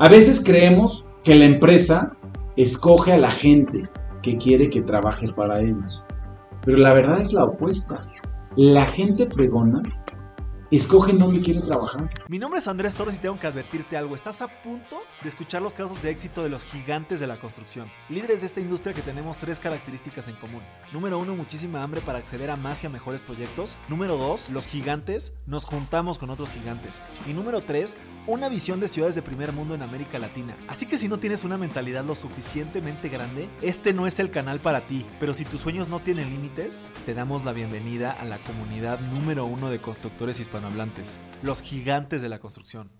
A veces creemos que la empresa escoge a la gente que quiere que trabaje para ellos. Pero la verdad es la opuesta. La gente pregona escogen dónde quieren trabajar. Mi nombre es Andrés Torres y tengo que advertirte algo. Estás a punto de escuchar los casos de éxito de los gigantes de la construcción. Líderes de esta industria que tenemos tres características en común. Número uno, muchísima hambre para acceder a más y a mejores proyectos. Número dos, los gigantes nos juntamos con otros gigantes. Y número tres, una visión de ciudades de primer mundo en América Latina. Así que si no tienes una mentalidad lo suficientemente grande, este no es el canal para ti. Pero si tus sueños no tienen límites, te damos la bienvenida a la comunidad número uno de constructores hispanos hablantes, los gigantes de la construcción.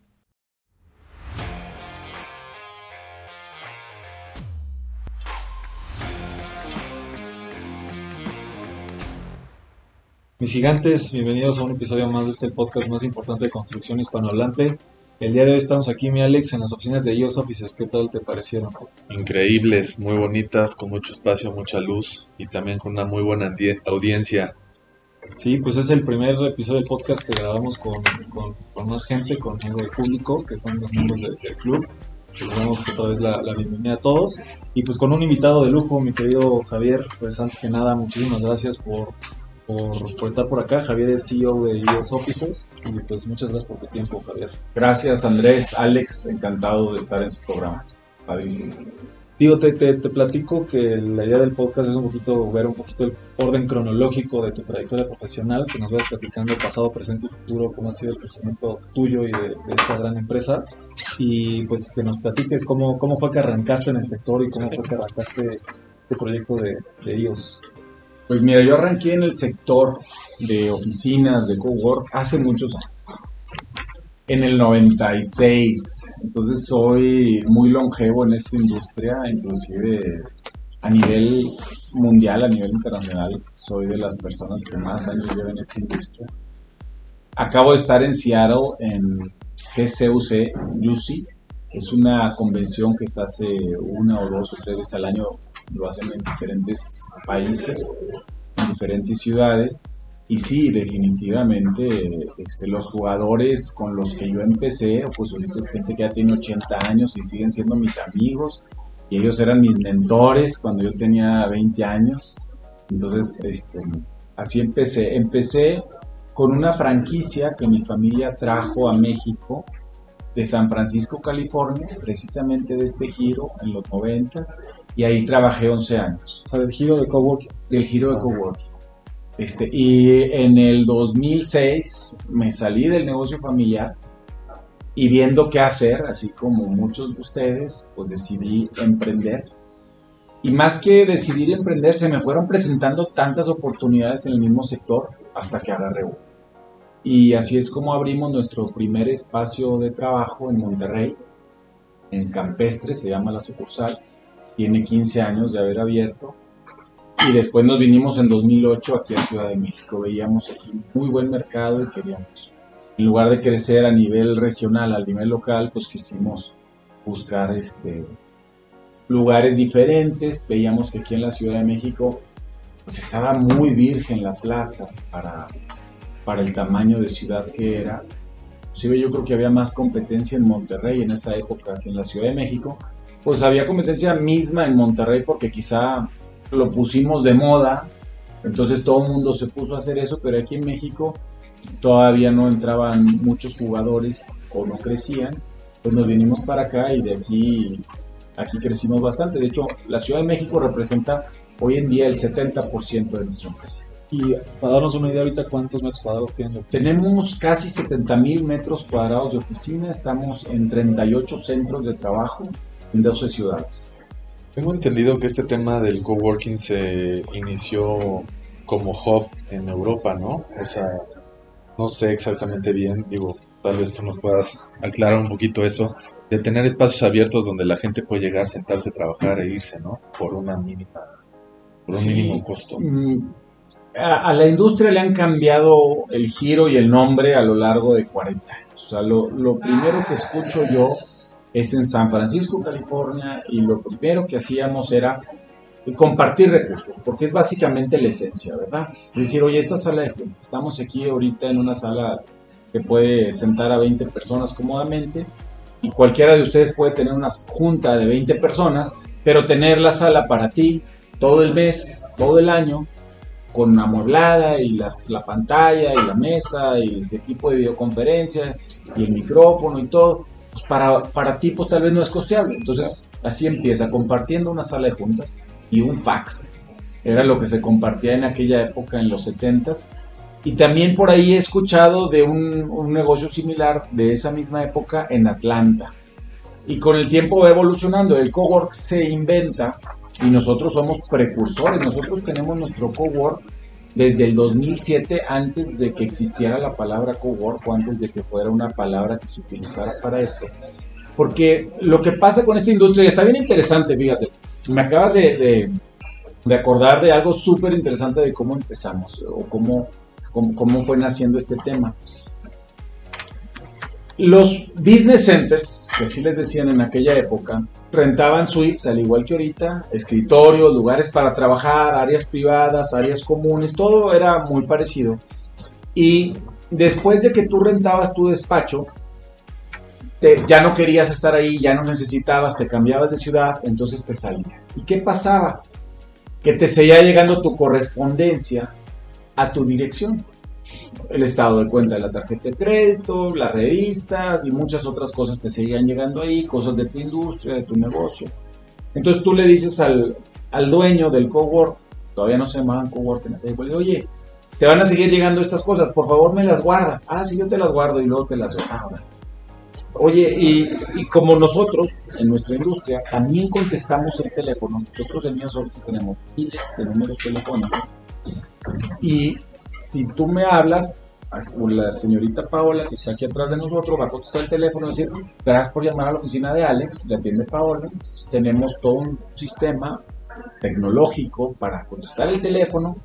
Mis gigantes, bienvenidos a un episodio más de este podcast más importante de construcción hispanohablante. El día de hoy estamos aquí, mi Alex, en las oficinas de IOS Offices. ¿Qué tal te parecieron? Increíbles, muy bonitas, con mucho espacio, mucha luz y también con una muy buena audiencia. Sí, pues es el primer episodio del podcast que grabamos con, con, más gente, con algo de público, que son los miembros del, club. Les damos otra vez la, bienvenida a todos. Y pues con un invitado de lujo, mi querido Javier, pues antes que nada, muchísimas gracias por, por, estar por acá. Javier es CEO de IOS Offices y pues muchas gracias por tu tiempo, Javier. Gracias, Andrés, Alex, encantado de estar en su programa. Padrísimo. Digo, te, te, platico que la idea del podcast es un poquito ver un poquito el orden cronológico de tu trayectoria profesional, que nos vayas platicando pasado, presente y futuro, cómo ha sido el crecimiento tuyo y de, esta gran empresa, y pues que nos platiques cómo, cómo fue que arrancaste en el sector y cómo fue que arrancaste este proyecto de, de IOS. Pues mira, yo arranqué en el sector de oficinas, de cowork, hace muchos años en el 96. Entonces soy muy longevo en esta industria, inclusive a nivel mundial, a nivel internacional, soy de las personas que más años llevan en esta industria. Acabo de estar en Seattle en GCUC UC, que es una convención que se hace una o dos o tres veces al año, lo hacen en diferentes países, en diferentes ciudades y sí, definitivamente, este, los jugadores con los que yo empecé, pues ahorita es gente que ya tiene 80 años y siguen siendo mis amigos, y ellos eran mis mentores cuando yo tenía 20 años. Entonces, este, así empecé. Empecé con una franquicia que mi familia trajo a México de San Francisco, California, precisamente de este giro en los 90 y ahí trabajé 11 años. O sea, del giro de coworking. Del giro de coworking. Este, y en el 2006 me salí del negocio familiar y viendo qué hacer, así como muchos de ustedes, pues decidí emprender. Y más que decidir emprender, se me fueron presentando tantas oportunidades en el mismo sector hasta que agarré uno. Y así es como abrimos nuestro primer espacio de trabajo en Monterrey, en Campestre, se llama la sucursal. Tiene 15 años de haber abierto y después nos vinimos en 2008 aquí a Ciudad de México. Veíamos aquí muy buen mercado y queríamos, en lugar de crecer a nivel regional, a nivel local, pues quisimos buscar este, lugares diferentes. Veíamos que aquí en la Ciudad de México pues estaba muy virgen la plaza para, para el tamaño de ciudad que era. Inclusive yo creo que había más competencia en Monterrey en esa época que en la Ciudad de México. Pues había competencia misma en Monterrey porque quizá lo pusimos de moda, entonces todo el mundo se puso a hacer eso, pero aquí en México todavía no entraban muchos jugadores o no crecían, pues nos vinimos para acá y de aquí, aquí crecimos bastante. De hecho, la Ciudad de México representa hoy en día el 70% de nuestra empresa. Y para darnos una idea ahorita, ¿cuántos metros cuadrados tienen? Tenemos casi 70 mil metros cuadrados de oficina, estamos en 38 centros de trabajo en 12 ciudades. Tengo entendido que este tema del coworking se inició como hub en Europa, ¿no? O sea, no sé exactamente bien, digo, tal vez tú nos puedas aclarar un poquito eso, de tener espacios abiertos donde la gente puede llegar, sentarse, trabajar e irse, ¿no? Por una mínima, por un mínimo costo. Mm, a, la industria le han cambiado el giro y el nombre a lo largo de 40 años. O sea, lo, lo primero que escucho yo es en San Francisco, California, y lo primero que hacíamos era compartir recursos, porque es básicamente la esencia, ¿verdad? Es decir, oye, esta sala de juntas, estamos aquí ahorita en una sala que puede sentar a 20 personas cómodamente, y cualquiera de ustedes puede tener una junta de 20 personas, pero tener la sala para ti todo el mes, todo el año, con amueblada y las, la pantalla y la mesa y el equipo de videoconferencia y el micrófono y todo, para, para ti pues tal vez no es costeable. Entonces así empieza, compartiendo una sala de juntas y un fax. Era lo que se compartía en aquella época, en los 70s. Y también por ahí he escuchado de un, un negocio similar de esa misma época en Atlanta. Y con el tiempo va evolucionando. El cowork se inventa y nosotros somos precursores. Nosotros tenemos nuestro cowork desde el 2007, antes de que existiera la palabra cowork antes de que fuera una palabra que se utilizara para esto. Porque lo que pasa con esta industria está bien interesante, fíjate. Me acabas de, de, acordar de algo súper interesante de cómo empezamos o cómo, cómo, cómo fue naciendo este tema. Los business centers, que así les decían en aquella época, rentaban suites, al igual que ahorita, escritorios, lugares para trabajar, áreas privadas, áreas comunes, todo era muy parecido. Y después de que tú rentabas tu despacho, ya no querías estar ahí, ya no necesitabas, te cambiabas de ciudad, entonces te salías. ¿Y qué pasaba? Que te seguía llegando tu correspondencia a tu dirección el estado de cuenta de la tarjeta de crédito, las revistas y muchas otras cosas te seguían llegando ahí, cosas de tu industria, de tu negocio. Entonces tú le dices al, al dueño del cowork, todavía no se llamaban cowork en aquella oye, te van a seguir llegando estas cosas, por favor me las guardas. Ah, sí, yo te las guardo y luego te las ah, Oye, y, y, como nosotros en nuestra industria también contestamos el teléfono, nosotros en Mías tenemos miles de números telefónicos y si tú me hablas, la señorita Paola, que está aquí atrás de nosotros, va a contestar el teléfono y decir, gracias por llamar a la oficina de Alex, le atiende Paola, tenemos todo un sistema tecnológico para contestar el teléfono.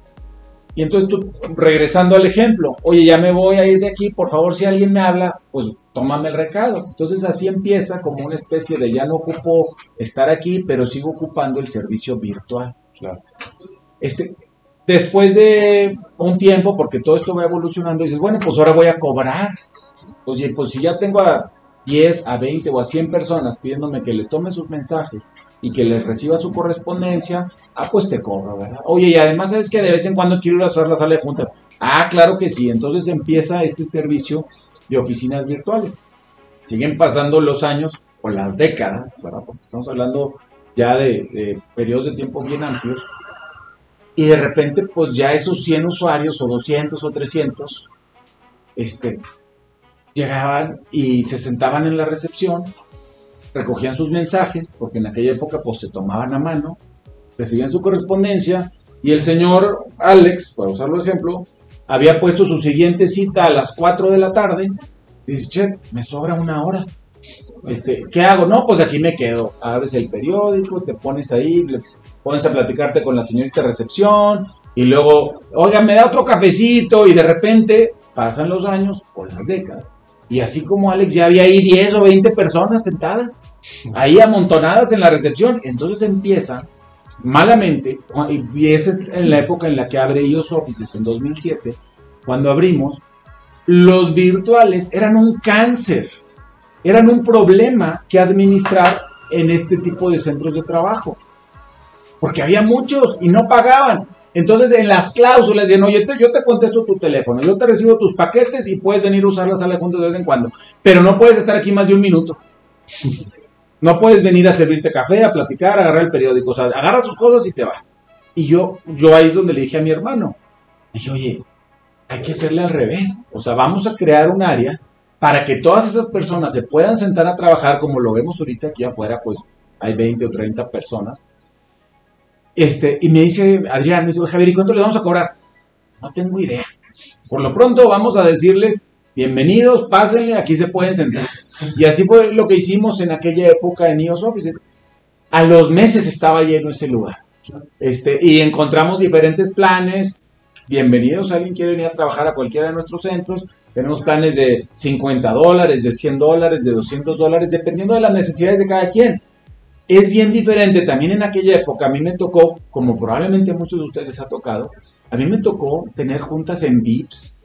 Y entonces tú, regresando al ejemplo, oye, ya me voy a ir de aquí, por favor, si alguien me habla, pues tómame el recado. Entonces así empieza como una especie de ya no ocupo estar aquí, pero sigo ocupando el servicio virtual. Claro. Este, Después de un tiempo, porque todo esto va evolucionando, dices, bueno, pues ahora voy a cobrar. Oye, pues si ya tengo a 10, a 20 o a 100 personas pidiéndome que le tome sus mensajes y que les reciba su correspondencia, ah, pues te cobro, ¿verdad? Oye, y además sabes que de vez en cuando quiero ir a hacer la sala de juntas. Ah, claro que sí. Entonces empieza este servicio de oficinas virtuales. Siguen pasando los años o las décadas, ¿verdad? Porque estamos hablando ya de periodos de tiempo bien amplios y de repente, pues ya esos 100 usuarios, o 200 o 300, este, llegaban y se sentaban en la recepción, recogían sus mensajes, porque en aquella época pues se tomaban a mano, recibían su correspondencia, y el señor Alex, para usarlo ejemplo, había puesto su siguiente cita a las 4 de la tarde, y dice, che, me sobra una hora. Este, ¿qué hago? No, pues aquí me quedo. Abres el periódico, te pones ahí, pones a platicarte con la señorita de recepción y luego, oiga, me da otro cafecito y de repente pasan los años o las décadas. Y así como Alex, ya había ahí 10 o 20 personas sentadas, ahí amontonadas en la recepción. Entonces empieza malamente, y esa es en la época en la que abre IOS Offices, en 2007, cuando abrimos, los virtuales eran un cáncer, eran un problema que administrar en este tipo de centros de trabajo porque había muchos y no pagaban. Entonces en las cláusulas decían, oye, yo te contesto tu teléfono, yo te recibo tus paquetes y puedes venir a usar la sala juntos de vez en cuando, pero no puedes estar aquí más de un minuto. No puedes venir a servirte café, a platicar, a agarrar el periódico, o sea, agarras tus cosas y te vas. Y yo, yo ahí es donde le dije a mi hermano, dije, oye, hay que hacerle al revés, o sea, vamos a crear un área para que todas esas personas se puedan sentar a trabajar como lo vemos ahorita aquí afuera, pues hay 20 o 30 personas este, y me dice Adrián, me dice, Javier, ¿y cuánto le vamos a cobrar? No tengo idea. Por lo pronto vamos a decirles, bienvenidos, pásenle, aquí se pueden sentar. Y así fue lo que hicimos en aquella época en IOS Office. A los meses estaba lleno ese lugar. Este, y encontramos diferentes planes. Bienvenidos, alguien quiere venir a trabajar a cualquiera de nuestros centros. Tenemos planes de 50 dólares, de 100 dólares, de 200 dólares, dependiendo de las necesidades de cada quien es bien diferente. También en aquella época a mí me tocó, como probablemente a muchos de ustedes ha tocado, a mí me tocó tener juntas en VIPs,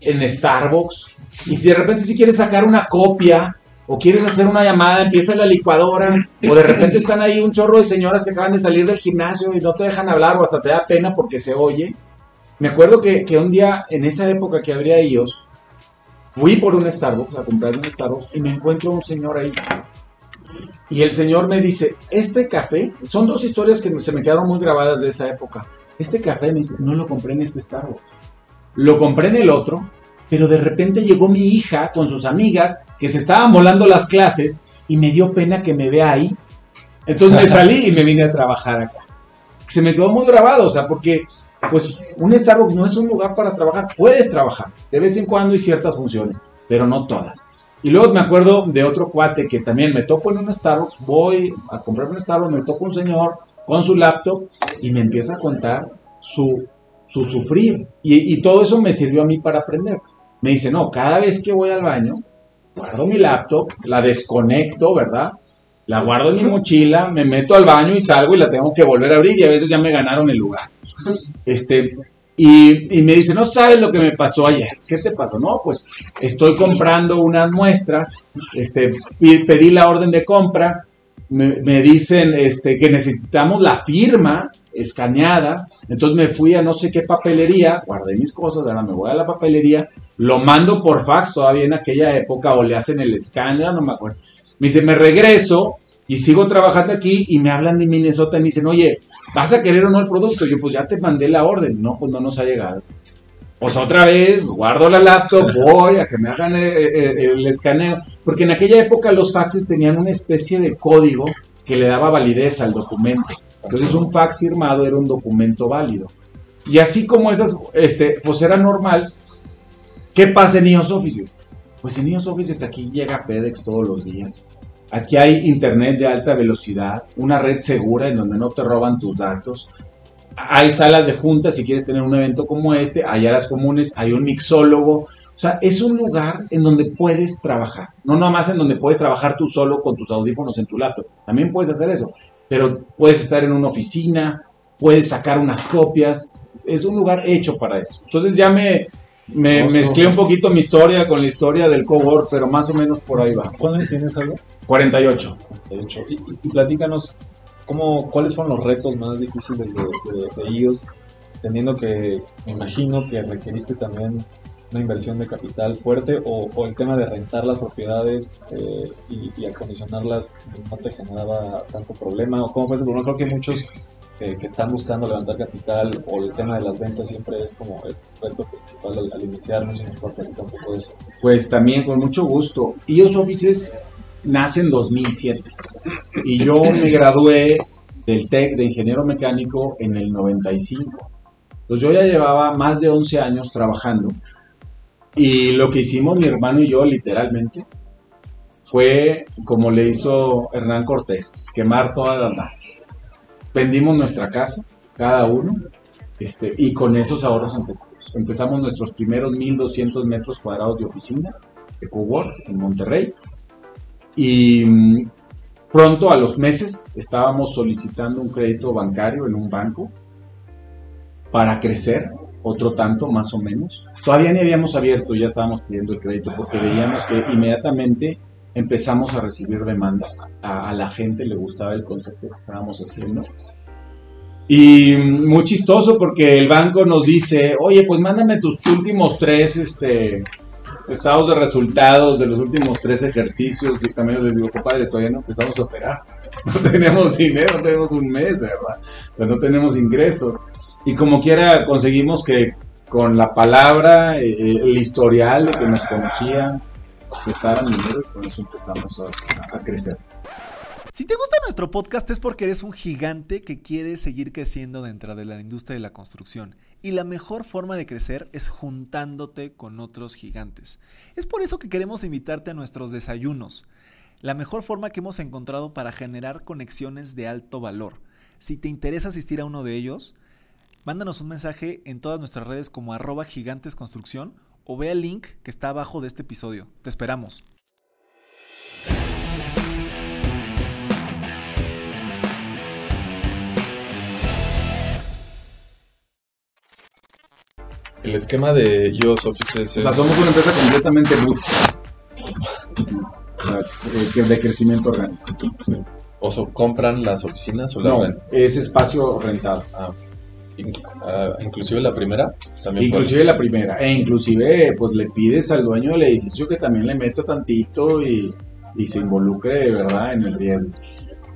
en Starbucks. Y si de repente si quieres sacar una copia o quieres hacer una llamada, empieza la licuadora, o de repente están ahí un chorro de señoras que acaban de salir del gimnasio y no te dejan hablar o hasta te da pena porque se oye. Me acuerdo que, que un día, en esa época que abría ellos, fui por un Starbucks a comprar un Starbucks y me encuentro un señor ahí. Y el señor me dice, este café, son dos historias que se me quedaron muy grabadas de esa época. Este café, me dice, no lo compré en este Starbucks. Lo compré en el otro, pero de repente llegó mi hija con sus amigas que se estaban volando las clases y me dio pena que me vea ahí. Entonces me salí y me vine a trabajar acá. Se me quedó muy grabado, o sea, porque pues un Starbucks no es un lugar para trabajar. Puedes trabajar de vez en cuando y ciertas funciones, pero no todas. Y luego me acuerdo de otro cuate que también me topo en un Starbucks, voy a comprar un Starbucks, me topo un señor con su laptop y me empieza a contar su, su sufrir. Y, y todo eso me sirvió a mí para aprender. Me dice, no, cada vez que voy al baño, guardo mi laptop, la desconecto, ¿verdad? La guardo en mi mochila, me meto al baño y salgo y la tengo que volver a abrir y a veces ya me ganaron el lugar. Este, y, y me dice, no sabes lo que me pasó ayer. ¿Qué te pasó? No, pues estoy comprando unas muestras, este, pedí la orden de compra, me, me dicen este, que necesitamos la firma escaneada, entonces me fui a no sé qué papelería, guardé mis cosas, ahora me voy a la papelería, lo mando por fax todavía en aquella época o le hacen el escáner, no me acuerdo. Me dice, me regreso y sigo trabajando aquí y me hablan de Minnesota y me dicen, oye, ¿vas a querer o no el producto? Yo, pues ya te mandé la orden. No, pues no nos ha llegado. Pues otra vez, guardo la laptop, voy a que me hagan eh, eh, el, escaneo. Porque en aquella época los faxes tenían una especie de código que le daba validez al documento. Entonces un fax firmado era un documento válido. Y así como esas, este, pues era normal. ¿Qué pasa en iOS Offices? Pues en iOS Offices aquí llega FedEx todos los días. Aquí hay internet de alta velocidad, una red segura en donde no te roban tus datos. Hay salas de juntas si quieres tener un evento como este, hay áreas comunes, hay un mixólogo. O sea, es un lugar en donde puedes trabajar. No nada más en donde puedes trabajar tú solo con tus audífonos en tu laptop. También puedes hacer eso. Pero puedes estar en una oficina, puedes sacar unas copias. Es un lugar hecho para eso. Entonces ya me, me mezclé un poquito mi historia con la historia del cowork, pero más o menos por ahí va. ¿Cuándo tienes algo? 48. De hecho, y, y- platícanos cómo, cuáles fueron los retos más difíciles de, de, de iOS, teniendo que, me imagino que requeriste también una inversión de capital fuerte o, o el tema de rentar las propiedades eh, y, y acondicionarlas no te generaba tanto problema o cómo fue ese problema. Creo que muchos que, que están buscando levantar capital o el tema de las ventas siempre es como el reto principal al, al iniciar, no sé si nos un poco de eso. Pues también con mucho gusto. iOS Offices nace en 2007 y yo me gradué del TEC de ingeniero mecánico en el 95. Entonces yo ya llevaba más de 11 años trabajando y lo que hicimos mi hermano y yo literalmente fue como le hizo Hernán Cortés, quemar todas las naves. Vendimos nuestra casa, cada uno, este, y con esos ahorros empezamos. Empezamos nuestros primeros 1200 metros cuadrados de oficina de en Monterrey. Y mm, pronto, a los meses, estábamos solicitando un crédito bancario en un banco para crecer, otro tanto más o menos. Todavía ni habíamos abierto, ya estábamos pidiendo el crédito porque veíamos que inmediatamente empezamos a recibir demanda. A, a la gente le gustaba el concepto que estábamos haciendo. Y muy chistoso porque el banco nos dice, oye, pues mándame tus últimos tres este, estados de resultados de los últimos tres ejercicios. Y también les digo, compadre, todavía no empezamos a operar. No tenemos dinero, tenemos un mes, ¿verdad? O sea, no tenemos ingresos. Y como quiera conseguimos que con la palabra, eh, el historial de que nos conocían, y con eso empezamos a, a crecer. Si te gusta nuestro podcast es porque eres un gigante que quiere seguir creciendo dentro de la industria de la construcción. Y la mejor forma de crecer es juntándote con otros gigantes. Es por eso que queremos invitarte a nuestros desayunos. La mejor forma que hemos encontrado para generar conexiones de alto valor. Si te interesa asistir a uno de ellos, mándanos un mensaje en todas nuestras redes como arroba gigantesconstrucción o ve el link que está abajo de este episodio. Te esperamos. El esquema de iOS Offices O es... sea, somos una empresa completamente o eh, de crecimiento orgánico. O ¿compran las oficinas o las No, rentan? es espacio rentado. In- ah, inclusive la primera también Inclusive la primera. E inclusive pues le pides al dueño del edificio que también le meta tantito y, y se involucre de verdad en el riesgo.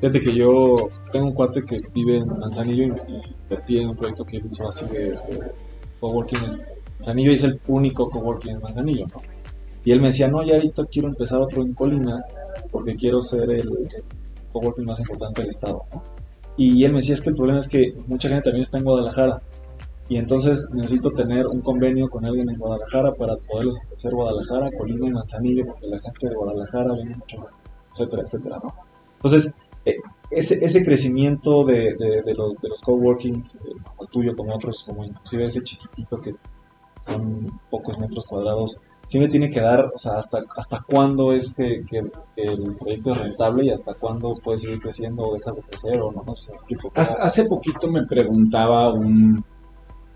Fíjate que yo tengo un cuate que vive en Manzanillo y invertí en un proyecto que hizo así de, de coworking en Manzanillo y es el único coworking en Manzanillo, ¿no? Y él me decía, no, ya ahorita quiero empezar otro en Colina porque quiero ser el, el coworking más importante del estado, ¿no? Y él me decía, es que el problema es que mucha gente también está en Guadalajara y entonces necesito tener un convenio con alguien en Guadalajara para poderlos ofrecer Guadalajara, Colina y Manzanillo porque la gente de Guadalajara viene mucho, etcétera, etcétera, ¿no? Entonces, eh, ese, ese crecimiento de, de- los, de los coworkings, eh, el tuyo, como otros, como inclusive ese chiquitito que son pocos metros cuadrados, siempre tiene que dar, o sea, hasta, hasta cuándo es que, que- que el proyecto es rentable y hasta cuándo puedes seguir creciendo o dejas de crecer o no, no sé me explico. Hace, hace poquito me preguntaba un,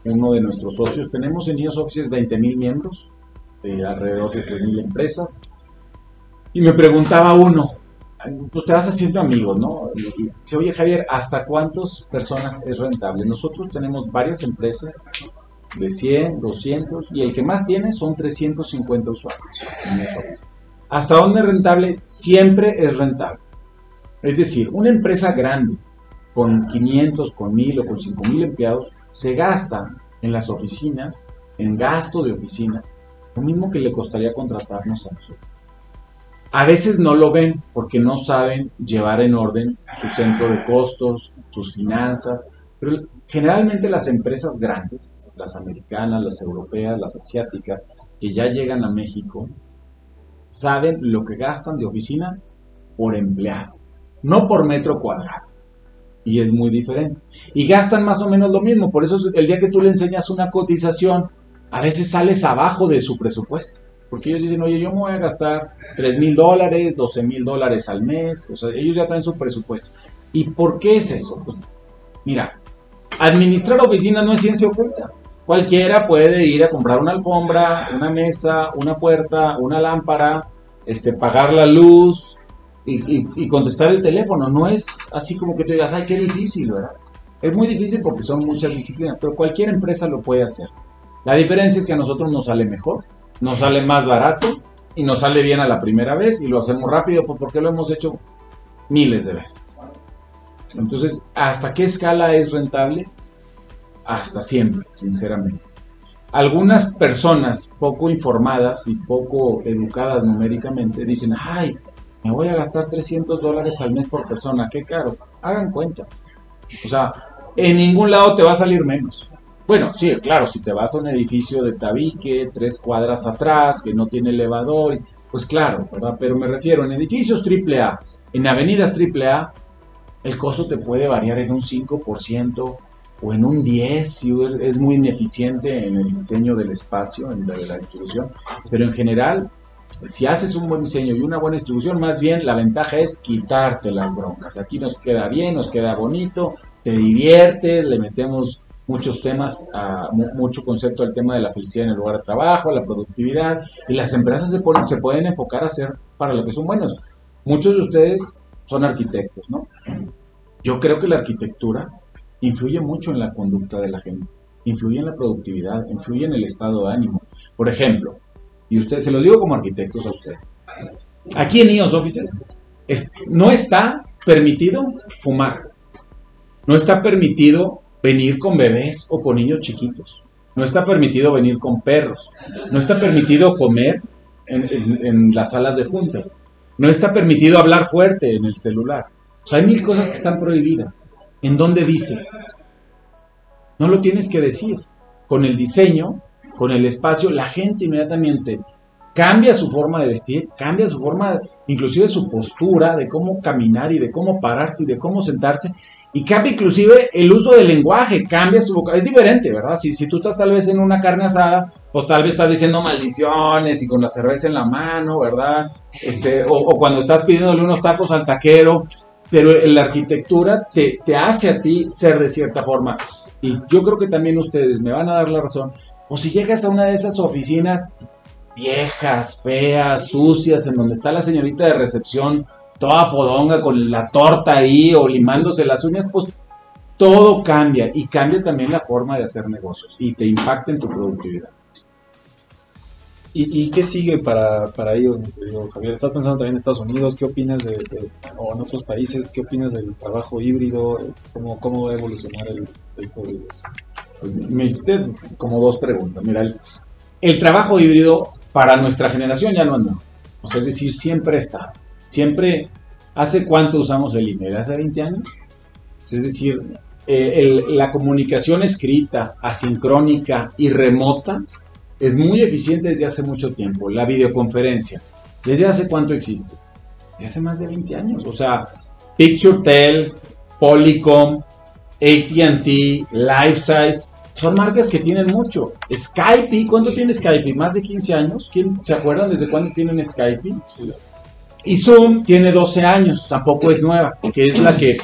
uno de nuestros socios, tenemos en IOS Offices 20 mil miembros, de alrededor de 3 mil empresas, y me preguntaba uno, pues te vas haciendo amigos, ¿no? Y dice, oye Javier, ¿hasta cuántas personas es rentable? Nosotros tenemos varias empresas de 100, 200, y el que más tiene son 350 usuarios. ¿Hasta dónde es rentable? Siempre es rentable. Es decir, una empresa grande con 500, con 1000 o con 5000 empleados se gasta en las oficinas, en gasto de oficina, lo mismo que le costaría contratarnos a nosotros. A veces no lo ven porque no saben llevar en orden su centro de costos, sus finanzas, pero generalmente las empresas grandes, las americanas, las europeas, las asiáticas, que ya llegan a México, saben lo que gastan de oficina por empleado, no por metro cuadrado. Y es muy diferente. Y gastan más o menos lo mismo. Por eso el día que tú le enseñas una cotización, a veces sales abajo de su presupuesto. Porque ellos dicen, oye, yo me voy a gastar 3 mil dólares, 12 mil dólares al mes. O sea, ellos ya traen su presupuesto. ¿Y por qué es eso? Pues, mira, administrar oficinas no es ciencia oculta. Cualquiera puede ir a comprar una alfombra, una mesa, una puerta, una lámpara, este, pagar la luz y, contestar el teléfono. No es así como que tú digas, ay, qué difícil, ¿verdad? Es muy difícil porque son muchas disciplinas, pero cualquier empresa lo puede hacer. La diferencia es que a nosotros nos sale mejor, nos sale más barato y nos sale bien a la primera vez y lo hacemos rápido pues, porque lo hemos hecho miles de veces. Entonces, ¿hasta qué escala es rentable? Hasta siempre, sinceramente. Algunas personas poco informadas y poco educadas numéricamente dicen, ay, me voy a gastar 300 dólares al mes por persona, qué caro. Hagan cuentas. O sea, en ningún lado te va a salir menos. Bueno, sí, claro, si te vas a un edificio de tabique, tres cuadras atrás, que no tiene elevador, pues claro, ¿verdad? Pero me refiero, en edificios AAA, en avenidas AAA, el costo te puede variar en un 5% o en un 10% si es muy ineficiente en el diseño del espacio, en la, distribución. Pero en general, si haces un buen diseño y una buena distribución, más bien la ventaja es quitarte las broncas. Aquí nos queda bien, nos queda bonito, te divierte, le metemos muchos temas, a, mu- mucho concepto del tema de la felicidad en el lugar de trabajo, la productividad, y las empresas se, se pueden enfocar a hacer para lo que son buenos. Muchos de ustedes son arquitectos, ¿no? Yo creo que la arquitectura influye mucho en la conducta de la gente, influye en la productividad, influye en el estado de ánimo. Por ejemplo, y usted se lo digo como arquitectos a ustedes. Aquí en IOS Offices es- no está permitido fumar. No está permitido venir con bebés o con niños chiquitos. No está permitido venir con perros. No está permitido comer en las salas de juntas. No está permitido hablar fuerte en el celular. O sea, hay mil cosas que están prohibidas. ¿En dónde dice? No lo tienes que decir. Con el diseño, con el espacio, la gente inmediatamente cambia su forma de vestir, cambia su forma, inclusive su postura, de cómo caminar y de cómo pararse y de cómo sentarse, y cambia inclusive el uso del lenguaje, cambia su boca, es diferente, ¿verdad? Si, si tú estás tal vez en una carne asada, pues tal vez estás diciendo maldiciones y con la cerveza en la mano, ¿verdad? Este, o, o cuando estás pidiéndole unos tacos al taquero, pero la arquitectura te, te hace a ti ser de cierta forma. Y yo creo que también ustedes me van a dar la razón. O si llegas a una de esas oficinas viejas, feas, sucias, en donde está la señorita de recepción toda fodonga con la torta ahí o limándose las uñas, pues todo cambia y cambia también la forma de hacer negocios y te impacta en tu productividad. ¿Y, y qué sigue para, para ellos, Javier? ¿Estás pensando también en Estados Unidos? ¿Qué opinas de, de- o en otros países? ¿Qué opinas del trabajo híbrido? ¿Cómo, cómo va a evolucionar el, eso? Pues, me hiciste como dos preguntas. Mira, el, el trabajo híbrido para nuestra generación ya no anda. O sea, es decir, siempre está. Siempre, ¿hace cuánto usamos el email? ¿Hace 20 años? Es decir, eh, la comunicación escrita, asincrónica y remota es muy eficiente desde hace mucho tiempo. La videoconferencia, ¿desde hace cuánto existe? Desde hace más de 20 años. O sea, PictureTel, Polycom, ATT, Lifesize, son marcas que tienen mucho. Skype, ¿cuánto tiene Skype? ¿Más de 15 años? ¿Quién se acuerdan desde cuándo tienen Skype? Y Zoom tiene 12 años, tampoco es nueva, que es la que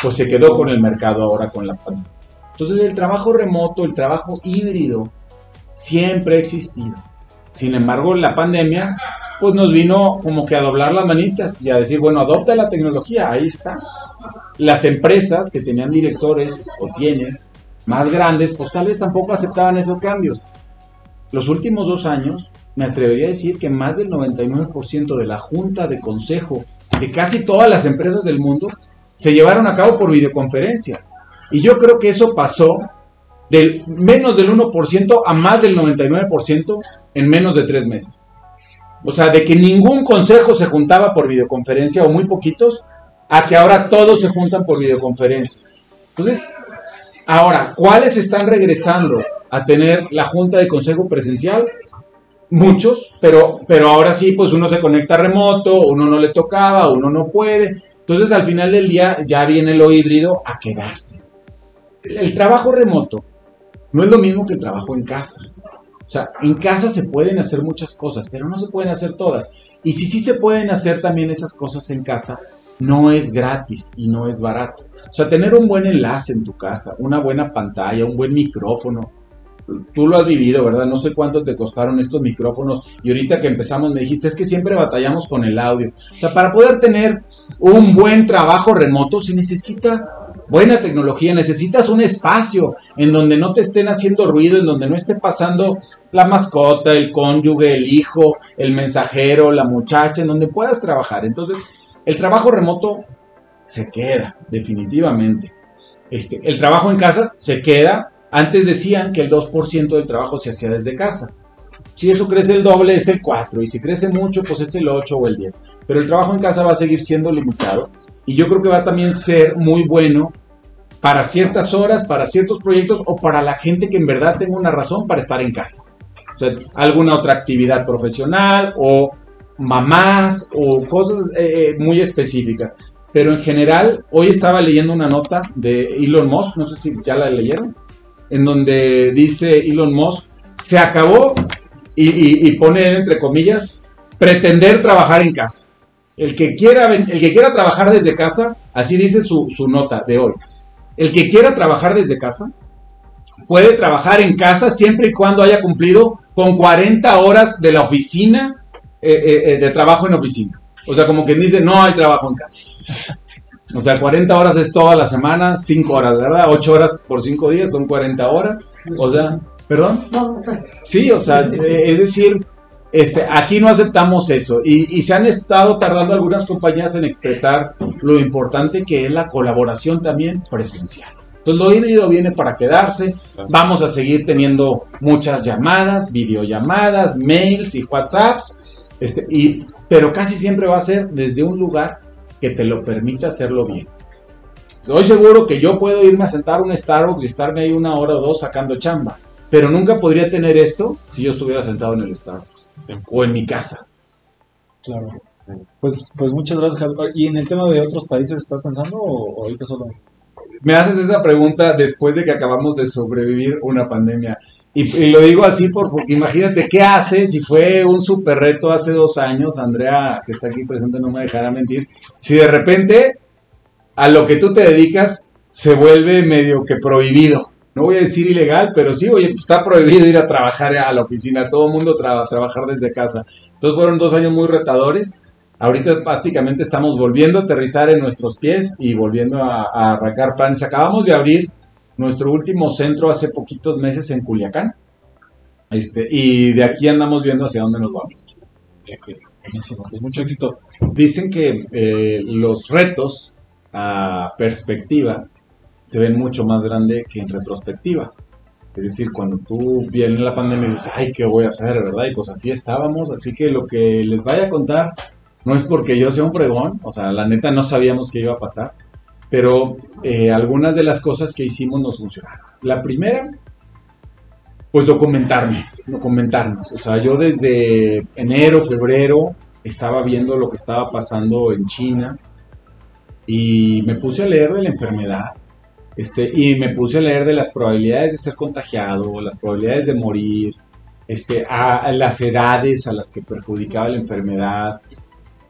pues se quedó con el mercado ahora con la pandemia. Entonces el trabajo remoto, el trabajo híbrido, siempre ha existido. Sin embargo, la pandemia pues nos vino como que a doblar las manitas y a decir, bueno, adopta la tecnología, ahí está. Las empresas que tenían directores o tienen más grandes, pues tal vez tampoco aceptaban esos cambios. Los últimos dos años, me atrevería a decir que más del 99% de la junta de consejo de casi todas las empresas del mundo se llevaron a cabo por videoconferencia. Y yo creo que eso pasó del menos del 1% a más del 99% en menos de tres meses. O sea, de que ningún consejo se juntaba por videoconferencia o muy poquitos, a que ahora todos se juntan por videoconferencia. Entonces, ahora, ¿cuáles están regresando a tener la junta de consejo presencial? Muchos, pero, pero ahora sí, pues uno se conecta remoto, uno no le tocaba, uno no puede. Entonces, al final del día, ya viene lo híbrido a quedarse. El trabajo remoto no es lo mismo que el trabajo en casa. O sea, en casa se pueden hacer muchas cosas, pero no se pueden hacer todas. Y si sí se pueden hacer también esas cosas en casa, no es gratis y no es barato. O sea, tener un buen enlace en tu casa, una buena pantalla, un buen micrófono. Tú lo has vivido, ¿verdad? No sé cuánto te costaron estos micrófonos. Y ahorita que empezamos me dijiste, es que siempre batallamos con el audio. O sea, para poder tener un buen trabajo remoto se necesita buena tecnología, necesitas un espacio en donde no te estén haciendo ruido, en donde no esté pasando la mascota, el cónyuge, el hijo, el mensajero, la muchacha, en donde puedas trabajar. Entonces, el trabajo remoto se queda, definitivamente. Este, el trabajo en casa se queda. Antes decían que el 2% del trabajo se hacía desde casa. Si eso crece el doble es el 4 y si crece mucho pues es el 8 o el 10. Pero el trabajo en casa va a seguir siendo limitado y yo creo que va a también ser muy bueno para ciertas horas, para ciertos proyectos o para la gente que en verdad tenga una razón para estar en casa. O sea, alguna otra actividad profesional o mamás o cosas eh, muy específicas. Pero en general, hoy estaba leyendo una nota de Elon Musk, no sé si ya la leyeron, en donde dice Elon Musk, se acabó y, pone entre comillas, pretender trabajar en casa. El que quiera, el que quiera trabajar desde casa, así dice su, su nota de hoy. El que quiera trabajar desde casa puede trabajar en casa siempre y cuando haya cumplido con 40 horas de la oficina, eh, eh, eh, de trabajo en oficina. O sea, como quien dice, no hay trabajo en casa. O sea, 40 horas es toda la semana, 5 horas, ¿verdad? 8 horas por 5 días son 40 horas. O sea, ¿perdón? Sí, o sea, eh, es decir, este, aquí no aceptamos eso y, y se han estado tardando algunas compañías en expresar lo importante que es la colaboración también presencial. Entonces lo híbrido viene para quedarse, vamos a seguir teniendo muchas llamadas, videollamadas, mails y WhatsApps, este, y, pero casi siempre va a ser desde un lugar que te lo permita hacerlo bien. Estoy seguro que yo puedo irme a sentar a un Starbucks y estarme ahí una hora o dos sacando chamba, pero nunca podría tener esto si yo estuviera sentado en el Starbucks o en mi casa. Claro. Pues, pues muchas gracias, Javier. ¿Y en el tema de otros países estás pensando o, o ahorita solo? Me haces esa pregunta después de que acabamos de sobrevivir una pandemia. Y, lo digo así por, porque imagínate qué haces si fue un super reto hace dos años, Andrea, que está aquí presente, no me dejará mentir, si de repente a lo que tú te dedicas se vuelve medio que prohibido. no voy a decir ilegal, pero sí, oye, pues está prohibido ir a trabajar a la oficina, todo el mundo tra- trabajar desde casa. Entonces fueron dos años muy retadores. Ahorita prácticamente estamos volviendo a aterrizar en nuestros pies y volviendo a arrancar planes. Acabamos de abrir nuestro último centro hace poquitos meses en Culiacán. Este, y de aquí andamos viendo hacia dónde nos vamos. Buenísimo, pues mucho éxito. Dicen que eh, los retos a perspectiva se ven mucho más grande que en retrospectiva. Es decir, cuando tú vienes la pandemia y dices, ay, ¿qué voy a hacer? ¿Verdad? Y pues así estábamos. Así que lo que les vaya a contar no es porque yo sea un pregón, o sea, la neta no sabíamos qué iba a pasar, pero eh, algunas de las cosas que hicimos nos funcionaron. La primera, pues documentarme, documentarnos. O sea, yo desde enero, febrero, estaba viendo lo que estaba pasando en China y me puse a leer de la enfermedad. Este, y me puse a leer de las probabilidades de ser contagiado, las probabilidades de morir, este, a, las edades a las que perjudicaba la enfermedad,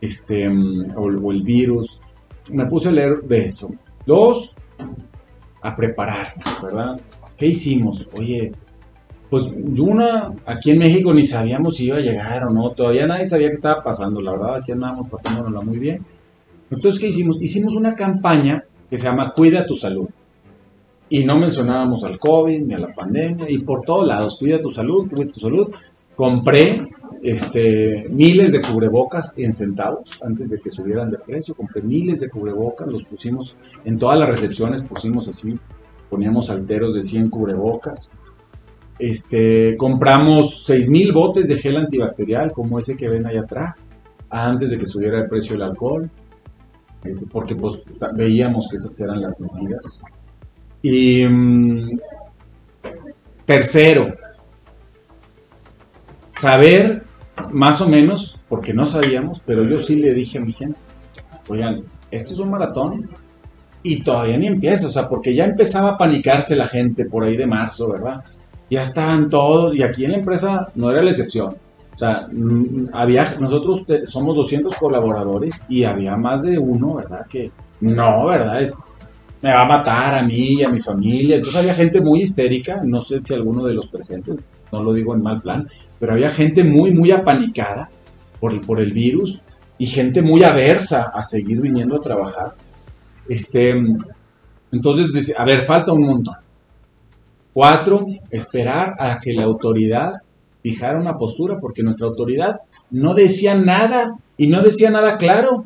este, mm, o el virus. Me puse a leer de eso. Dos, a prepararnos, ¿verdad? ¿Qué hicimos? Oye, pues una, aquí en México ni sabíamos si iba a llegar o no, todavía nadie sabía qué estaba pasando, la verdad, aquí andábamos pasándonosla muy bien. Entonces, ¿qué hicimos? Hicimos una campaña que se llama Cuida tu salud. Y no mencionábamos al COVID ni a la pandemia, y por todos lados, cuida tu salud, cuida tu salud. Compré este, miles de cubrebocas en centavos antes de que subieran de precio. Compré miles de cubrebocas, los pusimos en todas las recepciones, pusimos así, poníamos alteros de 100 cubrebocas. Este, compramos 6000 botes de gel antibacterial, como ese que ven ahí atrás, antes de que subiera el precio del alcohol, este, porque pues, veíamos que esas eran las medidas. Y mm, tercero, saber más o menos, porque no sabíamos, pero yo sí le dije a mi gente, oigan, esto es un maratón y todavía ni empieza, o sea, porque ya empezaba a panicarse la gente por ahí de marzo, ¿verdad? Ya estaban todos, y aquí en la empresa no era la excepción. O sea, mm, había, nosotros somos 200 colaboradores y había más de uno, ¿verdad? Que no, ¿verdad? Es, me va a matar a mí y a mi familia. Entonces había gente muy histérica, no sé si alguno de los presentes, no lo digo en mal plan, pero había gente muy, muy apanicada por el, por el virus y gente muy aversa a seguir viniendo a trabajar. Este, entonces, dice, a ver, falta un montón. Cuatro, esperar a que la autoridad fijara una postura, porque nuestra autoridad no decía nada y no decía nada claro.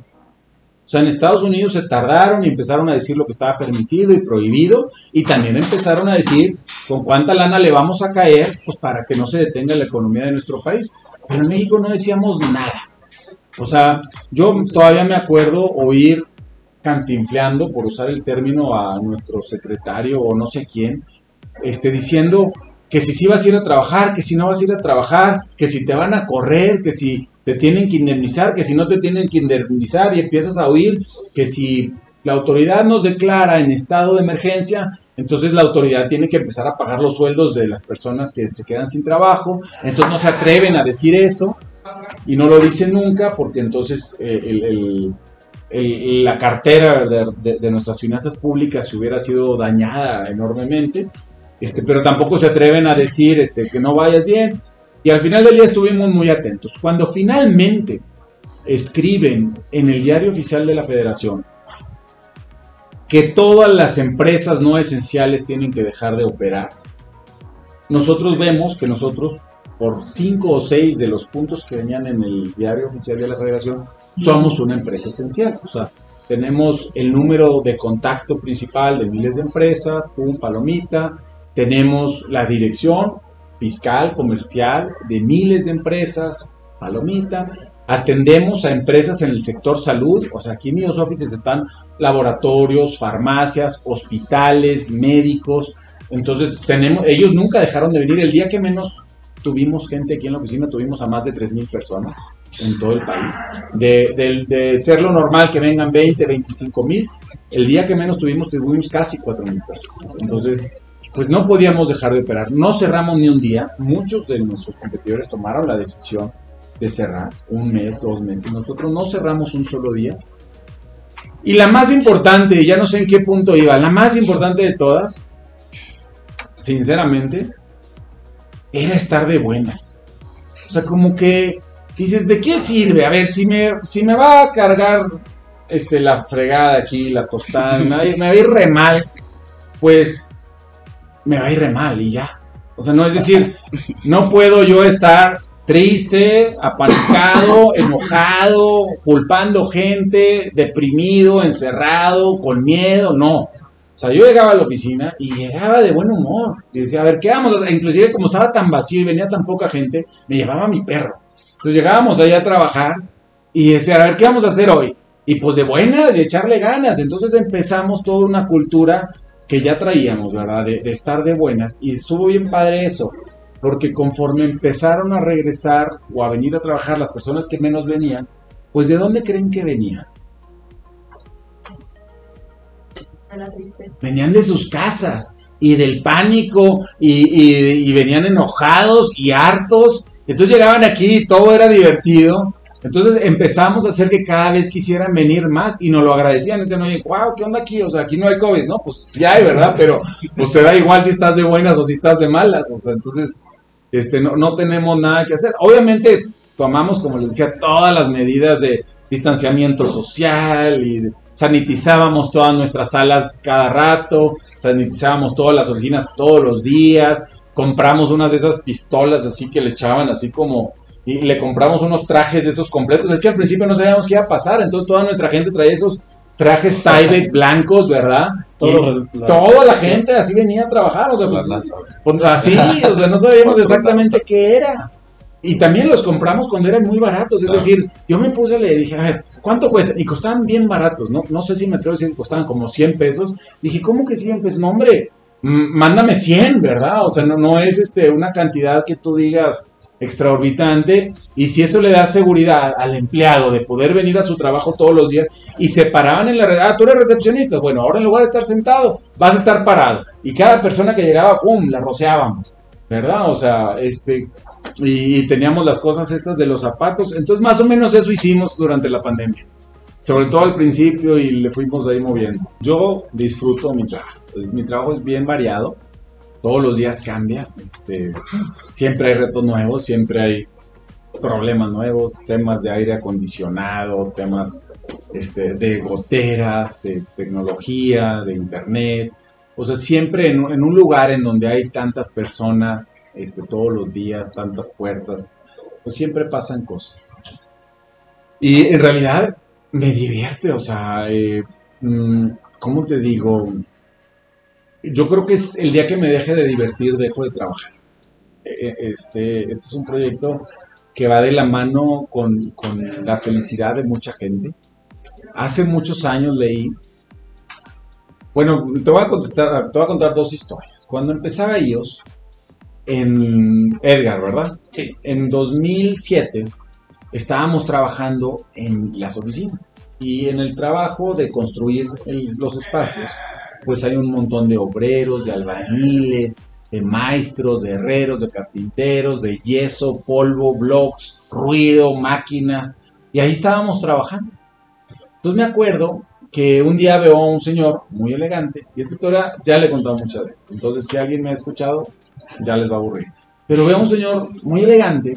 O sea, en Estados Unidos se tardaron y empezaron a decir lo que estaba permitido y prohibido, y también empezaron a decir con cuánta lana le vamos a caer, pues para que no se detenga la economía de nuestro país. Pero en México no decíamos nada. O sea, yo todavía me acuerdo oír cantinfleando, por usar el término, a nuestro secretario o no sé quién, este, diciendo que si sí vas a ir a trabajar, que si no vas a ir a trabajar, que si te van a correr, que si te tienen que indemnizar, que si no te tienen que indemnizar y empiezas a oír que si la autoridad nos declara en estado de emergencia, entonces la autoridad tiene que empezar a pagar los sueldos de las personas que se quedan sin trabajo, entonces no se atreven a decir eso y no lo dicen nunca porque entonces eh, la cartera de- de nuestras finanzas públicas se hubiera sido dañada enormemente, este, pero tampoco se atreven a decir este, que no vayas bien. Y al final del día estuvimos muy atentos. Cuando finalmente escriben en el diario oficial de la federación que todas las empresas no esenciales tienen que dejar de operar, nosotros vemos que nosotros, por cinco o seis de los puntos que venían en el diario oficial de la federación, somos una empresa esencial. O sea, tenemos el número de contacto principal de miles de empresas, un palomita, tenemos la dirección fiscal, comercial de miles de empresas, palomita, atendemos a empresas en el sector salud, o sea, aquí en mis offices están laboratorios, farmacias, hospitales, médicos, entonces tenemos, ellos nunca dejaron de venir, el día que menos tuvimos gente aquí en la oficina, tuvimos a más de 3.000 personas en todo el país, de, de- de ser lo normal que vengan 20, 25 mil, el día que menos tuvimos, tuvimos casi 4.000 personas, entonces pues no podíamos dejar de operar. No cerramos ni un día. Muchos de nuestros competidores tomaron la decisión de cerrar un mes, dos meses. Nosotros no cerramos un solo día. Y la más importante, ya no sé en qué punto iba, la más importante de todas, sinceramente, era estar de buenas. O sea, como que dices, ¿de qué sirve? A ver, si me, si me va a cargar este, la fregada aquí, la tostada, me va, a ir- me re mal, pues me va a ir re mal y ya. O sea, no es decir, no puedo yo estar triste, apanicado, enojado, culpando gente, deprimido, encerrado, con miedo, no. O sea, yo llegaba a la oficina y llegaba de buen humor. Y decía, a ver, ¿qué vamos a hacer? Inclusive como estaba tan vacío y venía tan poca gente, me llevaba a mi perro. Entonces llegábamos allá a trabajar y decía, a ver, ¿qué vamos a hacer hoy? Y pues de buenas y echarle ganas. Entonces empezamos toda una cultura que ya traíamos, ¿verdad? De, de estar de buenas. Y estuvo bien padre eso. Porque conforme empezaron a regresar o a venir a trabajar las personas que menos venían, pues ¿de dónde creen que venían? Venían de sus casas y del pánico y, y- y venían enojados y hartos. Entonces llegaban aquí y todo era divertido. Entonces empezamos a hacer que cada vez quisieran venir más y nos lo agradecían. Decían, oye, wow, ¿qué onda aquí? O sea, aquí no hay COVID. No, pues sí hay, ¿verdad? Pero pues te da igual si estás de buenas o si estás de malas. O sea, entonces este, no, no tenemos nada que hacer. Obviamente tomamos, como les decía, todas las medidas de distanciamiento social y sanitizábamos todas nuestras salas cada rato, sanitizábamos todas las oficinas todos los días, compramos unas de esas pistolas así que le echaban así como y le compramos unos trajes de esos completos. Es que al principio no sabíamos qué iba a pasar, entonces toda nuestra gente traía esos trajes Tyvek blancos, ¿verdad? Todo la- toda la gente así venía a trabajar, o sea, pues, NASA. pues, así, o sea, no sabíamos exactamente qué era. Y también los compramos cuando eran muy baratos, es decir, yo me puse, le dije, a ver, ¿cuánto cuesta? Y costaban bien baratos, no, no sé si me atrevo a decir que costaban como 100 pesos. Dije, ¿cómo que 100 pesos? No, hombre, mándame 100, ¿verdad? O sea, no, no es este, una cantidad que tú digas extraorbitante. Y si eso le da seguridad al empleado de poder venir a su trabajo todos los días y se paraban en la... re- Ah, tú eres recepcionista. Bueno, ahora en lugar de estar sentado, vas a estar parado. Y cada persona que llegaba, ¡pum!, la rociábamos. ¿Verdad? O sea, este... Y, teníamos las cosas estas de los zapatos. Entonces, más o menos eso hicimos durante la pandemia. Sobre todo al principio y le fuimos ahí moviendo. Yo disfruto mi trabajo. Mi trabajo es bien variado. Todos los días cambia. Este, siempre hay retos nuevos, siempre hay problemas nuevos, temas de aire acondicionado, temas este, de goteras, de tecnología, de internet. O sea, siempre en, un- lugar en donde hay tantas personas, este, todos los días, tantas puertas, pues siempre pasan cosas. Y en realidad me divierte, o sea, eh, mm, ¿cómo te digo? Yo creo que es el día que me deje de divertir, dejo de trabajar. Eh, Este, este es un proyecto que va de la mano con, con la felicidad de mucha gente. Hace muchos años leí, bueno, te voy a contestar, te voy a contar dos historias. Cuando empezaba iOS, en Edgar, ¿verdad? Sí. En 2007 estábamos trabajando en las oficinas y en el trabajo de construir el- los espacios, pues hay un montón de obreros, de albañiles, de maestros, de herreros, de carpinteros, de yeso, polvo, blocks, ruido, máquinas, y ahí estábamos trabajando. Entonces me acuerdo que un día veo a un señor muy elegante, y esta historia ya le he contado muchas veces, entonces si alguien me ha escuchado, ya les va a aburrir. Pero veo a un señor muy elegante,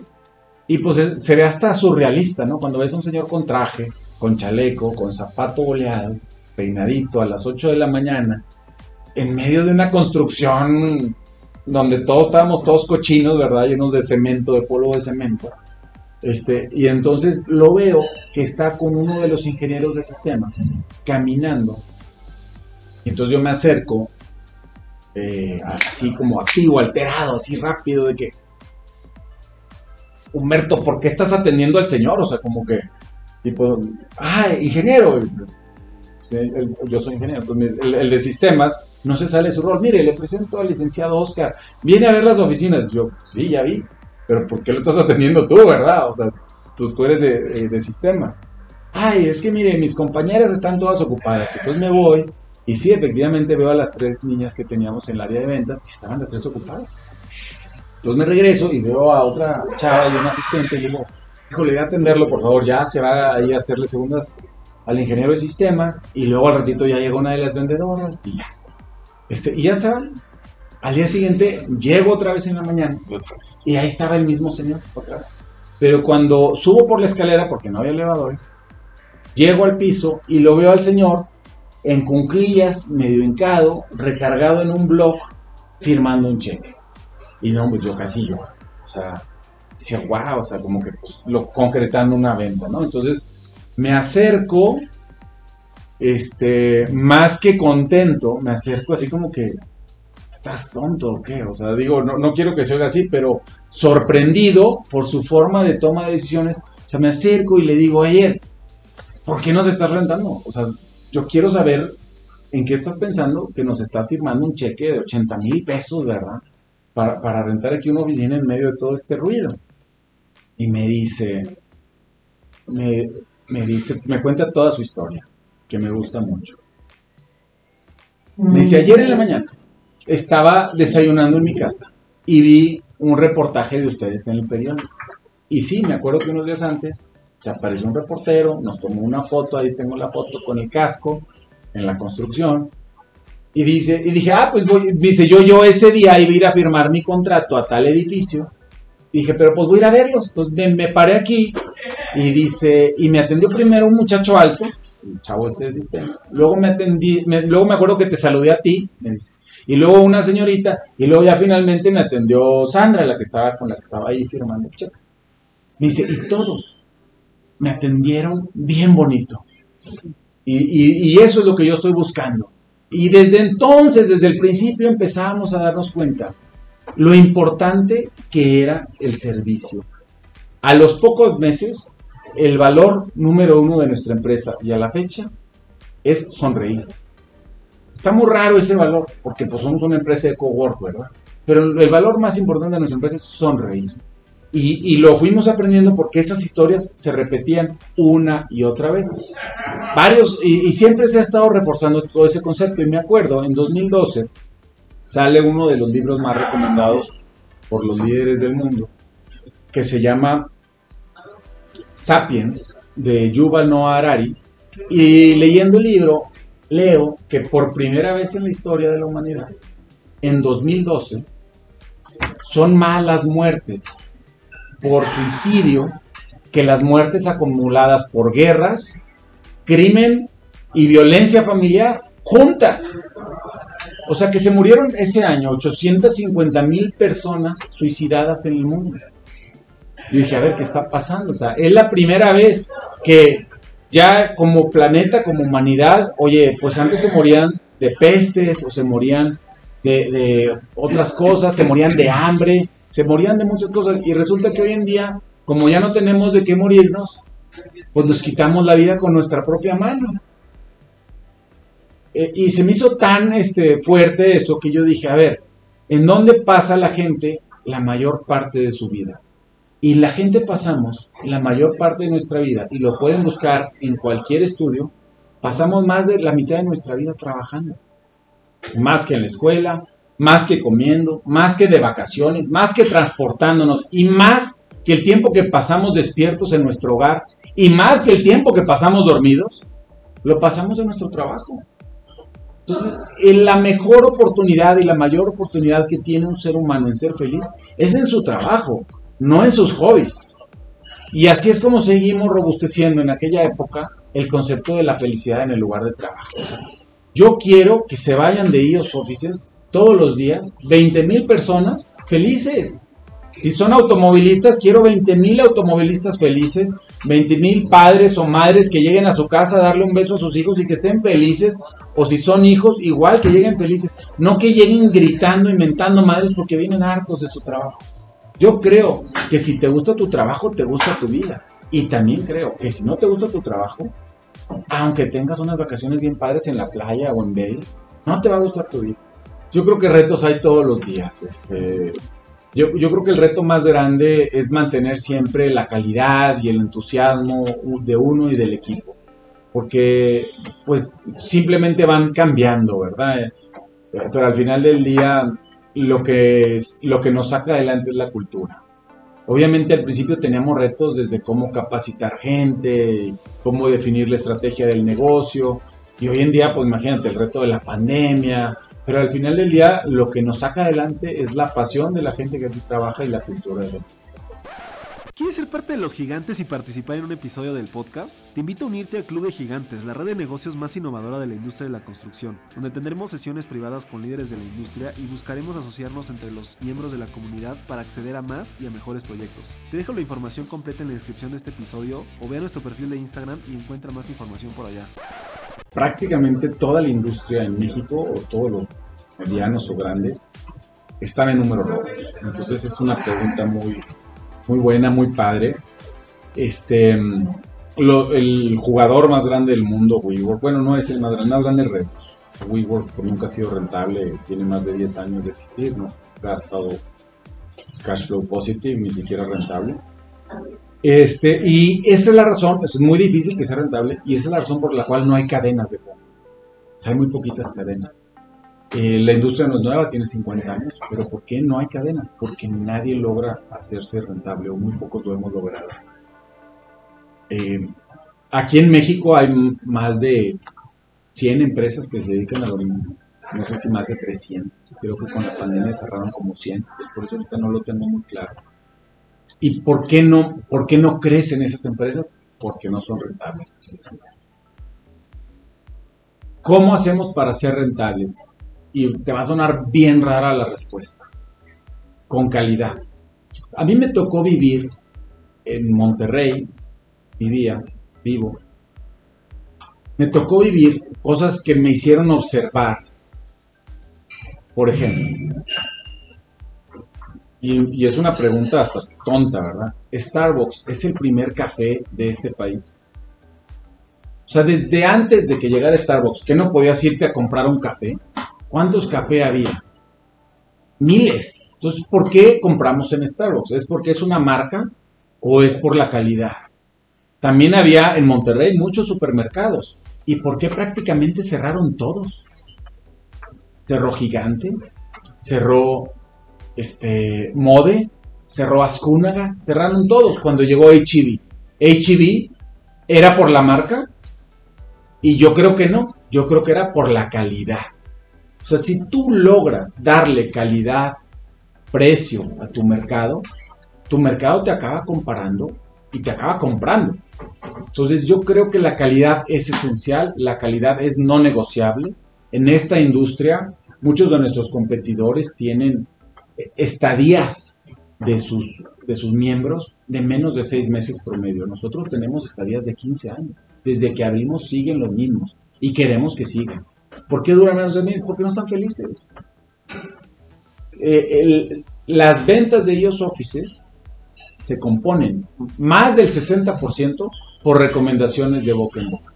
y pues se ve hasta surrealista, ¿no? Cuando ves a un señor con traje, con chaleco, con zapato boleado, peinadito a las 8 de la mañana, en medio de una construcción donde todos estábamos todos cochinos, ¿verdad? Llenos de cemento, de polvo de cemento. Este, y entonces lo veo que está con uno de los ingenieros de sistemas caminando. Y entonces yo me acerco, eh, así como activo, alterado, así rápido, de que, Humberto, ¿por qué estás atendiendo al señor? O sea, como que, tipo, ah, ingeniero. Yo soy ingeniero, pues, el, de sistemas no se sale su rol. Mire, le presento al licenciado Oscar. Viene a ver las oficinas. Yo, sí, ya vi. Pero ¿por qué lo estás atendiendo tú, verdad? O sea, tú, tú eres de, eh, de sistemas. Ay, es que mire, mis compañeras están todas ocupadas. Entonces me voy. Y sí, efectivamente veo a las tres niñas que teníamos en el área de ventas y estaban las tres ocupadas. Entonces me regreso y veo a otra chava y un asistente y digo, híjole, voy a atenderlo, por favor. Ya se va ahí a hacerle segundas al ingeniero de sistemas y luego al ratito ya llegó una de las vendedoras y ya. Este, y ya van. Al día siguiente llego otra vez en la mañana Otra vez. y ahí estaba el mismo señor otra vez. Pero cuando subo por la escalera, porque no había elevadores, llego al piso y lo veo al señor en cunclillas, medio hincado, recargado en un blog, firmando un cheque. Y no, pues yo casi yo. O sea, decía, wow, o sea, como que pues, lo, concretando una venta, ¿no? Entonces me acerco, este, más que contento, me acerco así como que, ¿estás tonto o qué? O sea, digo, no, no quiero que se oiga así, pero sorprendido por su forma de toma de decisiones, o sea, me acerco y le digo, ayer, ¿por qué nos estás rentando? O sea, yo quiero saber en qué estás pensando que nos estás firmando un cheque de 80 mil pesos, ¿verdad? Para, para rentar aquí una oficina en medio de todo este ruido. Y me dice, me, me dice, me cuenta toda su historia, que me gusta mucho. Me dice, ayer en la mañana estaba desayunando en mi casa y vi un reportaje de ustedes en el periódico. Y sí, me acuerdo que unos días antes se apareció un reportero, nos tomó una foto, ahí tengo la foto con el casco en la construcción. Y dice, y dije, ah, pues voy, dice, yo, yo ese día iba a ir a firmar mi contrato a tal edificio. Dije, pero pues voy a ir a verlos. Entonces me, me paré aquí y dice, y me atendió primero un muchacho alto, un chavo este de sistema. Luego me atendí, luego me acuerdo que te saludé a ti, me dice. Y luego una señorita, y luego ya finalmente me atendió Sandra, la que estaba con la que estaba ahí firmando el cheque. Me dice, y todos me atendieron bien bonito. Y, y- y eso es lo que yo estoy buscando. Y desde entonces, desde el principio, empezamos a darnos cuenta lo importante que era el servicio. A los pocos meses, el valor número uno de nuestra empresa y a la fecha es sonreír. Está muy raro ese valor, porque pues somos una empresa de cowork, ¿verdad? Pero el valor más importante de nuestra empresa es sonreír. Y, lo fuimos aprendiendo porque esas historias se repetían una y otra vez. Varios, y, y siempre se ha estado reforzando todo ese concepto. Y me acuerdo, en 2012 sale uno de los libros más recomendados por los líderes del mundo, que se llama Sapiens, de Yuval Noah Harari. Y leyendo el libro, leo que por primera vez en la historia de la humanidad, en 2012, son más las muertes por suicidio que las muertes acumuladas por guerras, crimen y violencia familiar juntas. O sea que se murieron ese año 850 mil personas suicidadas en el mundo. Yo dije, a ver, ¿qué está pasando? O sea, es la primera vez que ya como planeta, como humanidad, oye, pues antes se morían de pestes o se morían de, de otras cosas, se morían de hambre, se morían de muchas cosas. Y resulta que hoy en día, como ya no tenemos de qué morirnos, pues nos quitamos la vida con nuestra propia mano. Eh, y se me hizo tan este, fuerte eso que yo dije, a ver, ¿en dónde pasa la gente la mayor parte de su vida? Y la gente pasamos la mayor parte de nuestra vida, y lo pueden buscar en cualquier estudio, pasamos más de la mitad de nuestra vida trabajando. Más que en la escuela, más que comiendo, más que de vacaciones, más que transportándonos, y más que el tiempo que pasamos despiertos en nuestro hogar, y más que el tiempo que pasamos dormidos, lo pasamos en nuestro trabajo. Entonces, en la mejor oportunidad y la mayor oportunidad que tiene un ser humano en ser feliz es en su trabajo, no en sus hobbies. Y así es como seguimos robusteciendo en aquella época el concepto de la felicidad en el lugar de trabajo. Yo quiero que se vayan de IOS Offices todos los días 20 mil personas felices. Si son automovilistas, quiero 20 mil automovilistas felices, 20 mil padres o madres que lleguen a su casa a darle un beso a sus hijos y que estén felices, o si son hijos, igual que lleguen felices, no que lleguen gritando, inventando madres porque vienen hartos de su trabajo. Yo creo que si te gusta tu trabajo, te gusta tu vida. Y también creo que si no te gusta tu trabajo, aunque tengas unas vacaciones bien padres en la playa o en Bale, no te va a gustar tu vida. Yo creo que retos hay todos los días. Este, yo, yo creo que el reto más grande es mantener siempre la calidad y el entusiasmo de uno y del equipo. Porque pues simplemente van cambiando, ¿verdad? Pero al final del día lo que, lo que nos saca adelante es la cultura. Obviamente al principio teníamos retos desde cómo capacitar gente, cómo definir la estrategia del negocio. Y hoy en día, pues imagínate, el reto de la pandemia, Pero al final del día, lo que nos saca adelante es la pasión de la gente que aquí trabaja y la cultura de la empresa. ¿Quieres ser parte de los gigantes y participar en un episodio del podcast? Te invito a unirte al Club de Gigantes, la red de negocios más innovadora de la industria de la construcción, donde tendremos sesiones privadas con líderes de la industria y buscaremos asociarnos entre los miembros de la comunidad para acceder a más y a mejores proyectos. Te dejo la información completa en la descripción de este episodio o ve a nuestro perfil de Instagram y encuentra más información por allá. Prácticamente toda la industria en México, o todos los medianos o grandes, están en números rojos. Entonces es una pregunta muy, muy buena, muy padre. Este, lo- el jugador más grande del mundo, WeWork, bueno, no es el más grande, el más grande es Redos. WeWork nunca ha sido rentable, tiene más de 10 años de existir, ¿no? Ha estado cash flow positive, ni siquiera rentable. Este, y esa es la razón, es muy difícil que sea rentable, y esa es la razón por la cual no hay cadenas de compra. O sea, hay muy poquitas cadenas. Eh, la industria no es nueva, tiene 50 años, pero ¿por qué no hay cadenas? Porque nadie logra hacerse rentable o muy pocos lo hemos logrado. Eh, aquí en México hay más de 100 empresas que se dedican a lo mismo. No sé si más de 300. Creo que con la pandemia cerraron como 100. pues Por eso ahorita no lo tengo muy claro. ¿Y por qué no, por qué no crecen esas empresas? Porque no son rentables, precisamente. ¿Cómo hacemos para ser rentables? Y te va a sonar bien rara la respuesta. Con calidad. A mí me tocó vivir en Monterrey, vivía, vivo. Me tocó vivir cosas que me hicieron observar. Por ejemplo, y, es una pregunta hasta tonta, ¿verdad? Starbucks es el primer café de este país. O sea, desde antes de que llegara Starbucks, que no podías irte a comprar un café, ¿cuántos cafés había? Miles. Entonces, ¿por qué compramos en Starbucks? ¿Es porque es una marca o es por la calidad? También había en Monterrey muchos supermercados. ¿Y por qué prácticamente cerraron todos? Cerró Gigante, cerró este, Mode, cerró Ascúnaga, cerraron todos cuando llegó HEB. HEB era por la marca y yo creo que no, yo creo que era por la calidad. O sea, si tú logras darle calidad, precio a tu mercado, tu mercado te acaba comparando y te acaba comprando. Entonces yo creo que la calidad es esencial, la calidad es no negociable. En esta industria, muchos de nuestros competidores tienen estadías de sus, de sus miembros de menos de seis meses promedio. Nosotros tenemos estadías de 15 años. Desde que abrimos siguen los mismos y queremos que sigan. ¿Por qué duran menos de meses? Porque no están felices. Eh, las ventas de ellos offices se componen más del 60% por recomendaciones de boca en boca.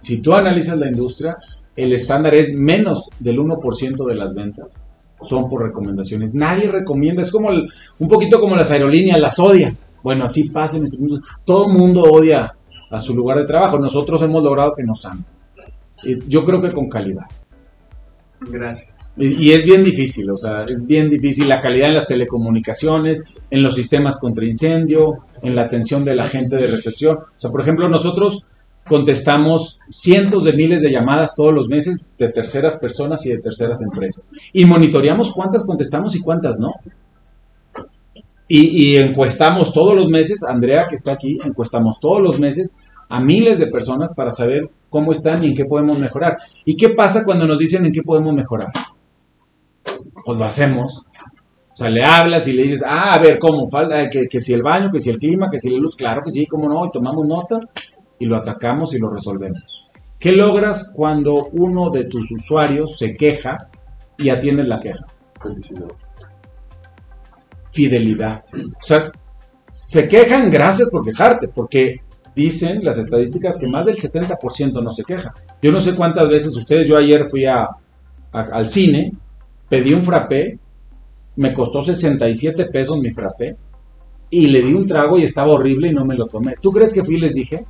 Si tú analizas la industria, el estándar es menos del 1% de las ventas son por recomendaciones. Nadie recomienda, es como un poquito como las aerolíneas, las odias. Bueno, así pasa en. Todo el mundo odia a su lugar de trabajo. Nosotros hemos logrado que nos amen. Yo creo que con calidad. Gracias. Y, y es bien difícil, o sea, es bien difícil la calidad en las telecomunicaciones, en los sistemas contra incendio, en la atención de la gente de recepción. O sea, por ejemplo, nosotros contestamos cientos de miles de llamadas todos los meses de terceras personas y de terceras empresas. Y monitoreamos cuántas contestamos y cuántas no. Y, y encuestamos todos los meses, Andrea que está aquí, encuestamos todos los meses a miles de personas para saber cómo están y en qué podemos mejorar. ¿Y qué pasa cuando nos dicen en qué podemos mejorar? Pues lo hacemos. O sea, le hablas y le dices, ah, a ver, ¿cómo? Falta, que, que si el baño, que si el clima, que si la luz, claro que sí, cómo no, y tomamos nota y lo atacamos y lo resolvemos. ¿Qué logras cuando uno de tus usuarios se queja y atiendes la queja? Felicidad. Fidelidad. O sea, se quejan gracias por quejarte, porque dicen las estadísticas que más del 70% no se queja. Yo no sé cuántas veces ustedes, yo ayer fui a, a- al cine, pedí un frappé, me costó 67 pesos mi frappé, y le di un trago y estaba horrible y no me lo tomé. ¿Tú crees que fui y les dije?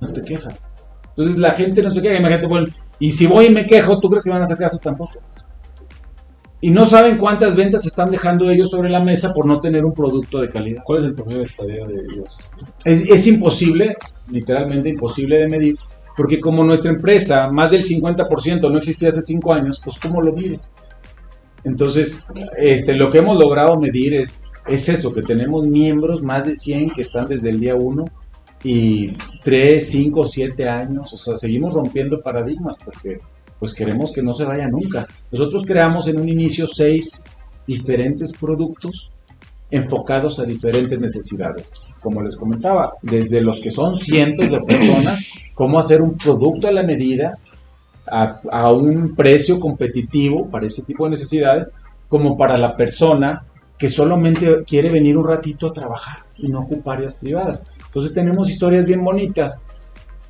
No te quejas. Entonces la gente no se queja, imagínate, bueno, y si voy y me quejo, ¿tú crees que van a hacer caso tampoco? Y no saben cuántas ventas están dejando ellos sobre la mesa por no tener un producto de calidad. ¿Cuál es el promedio de estadía de ellos? Es, es imposible, literalmente imposible de medir, Porque como nuestra empresa, más del 50% no existía hace 5 años, pues ¿cómo lo mides? Entonces, este, lo que hemos logrado medir es, es eso, que tenemos miembros, más de 100 que están desde el día 1 y 3, 5, 7 años, o sea, seguimos rompiendo paradigmas porque pues queremos que no se vaya nunca. Nosotros creamos en un inicio 6 diferentes productos enfocados a diferentes necesidades. Como les comentaba, desde los que son cientos de personas, cómo hacer un producto a la medida, a, a un precio competitivo para ese tipo de necesidades, como para la persona que solamente quiere venir un ratito a trabajar y no ocupar áreas privadas. Entonces tenemos historias bien bonitas,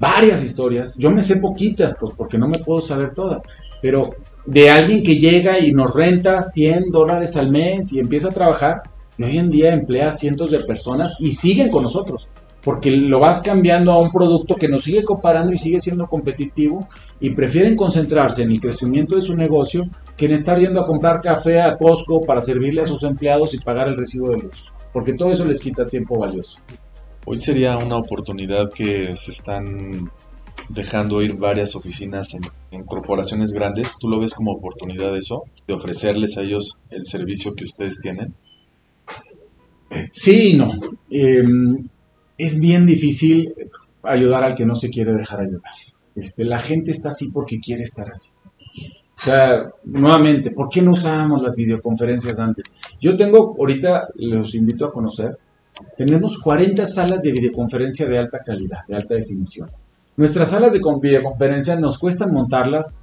varias historias. Yo me sé poquitas, pues porque no me puedo saber todas, pero de alguien que llega y nos renta 100 dólares al mes y empieza a trabajar, y hoy en día emplea a cientos de personas y siguen con nosotros, porque lo vas cambiando a un producto que nos sigue comparando y sigue siendo competitivo y prefieren concentrarse en el crecimiento de su negocio que en estar yendo a comprar café a Costco para servirle a sus empleados y pagar el recibo de luz, porque todo eso les quita tiempo valioso. Hoy sería una oportunidad que se están dejando ir varias oficinas en, corporaciones grandes. ¿Tú lo ves como oportunidad eso? De ofrecerles a ellos el servicio que ustedes tienen. Sí y no. Eh, es bien difícil ayudar al que no se quiere dejar ayudar. Este, la gente está así porque quiere estar así. O sea, nuevamente, ¿por qué no usábamos las videoconferencias antes? Yo tengo, ahorita los invito a conocer, tenemos 40 salas de videoconferencia de alta calidad, de alta definición. Nuestras salas de con- videoconferencia nos cuestan montarlas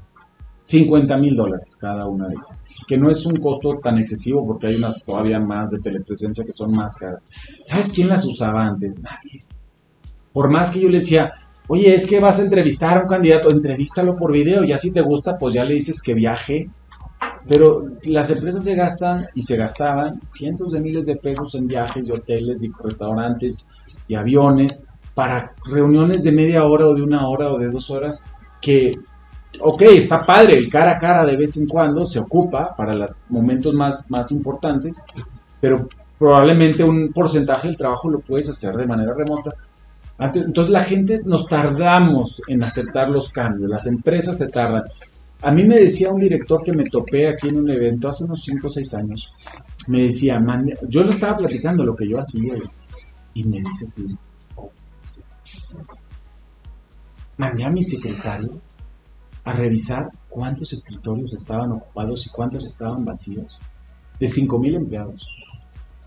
50 mil dólares cada una de ellas, que no es un costo tan excesivo porque hay unas todavía más de telepresencia que son más caras. ¿Sabes quién las usaba antes? Nadie. Por más que yo le decía, oye, es que vas a entrevistar a un candidato, entrevístalo por video, ya si te gusta, pues ya le dices que viaje. Pero las empresas se gastan y se gastaban cientos de miles de pesos en viajes y hoteles y restaurantes y aviones para reuniones de media hora o de una hora o de dos horas que ok, está padre, el cara a cara de vez en cuando se ocupa para los momentos más, más importantes, pero probablemente un porcentaje del trabajo lo puedes hacer de manera remota. Entonces la gente nos tardamos en aceptar los cambios, las empresas se tardan. A mí me decía un director que me topé aquí en un evento hace unos 5 o 6 años, me decía, "Mande-", yo le estaba platicando lo que yo hacía y me dice así, mandé a mi secretario a revisar cuántos escritorios estaban ocupados y cuántos estaban vacíos. De 5.000 empleados.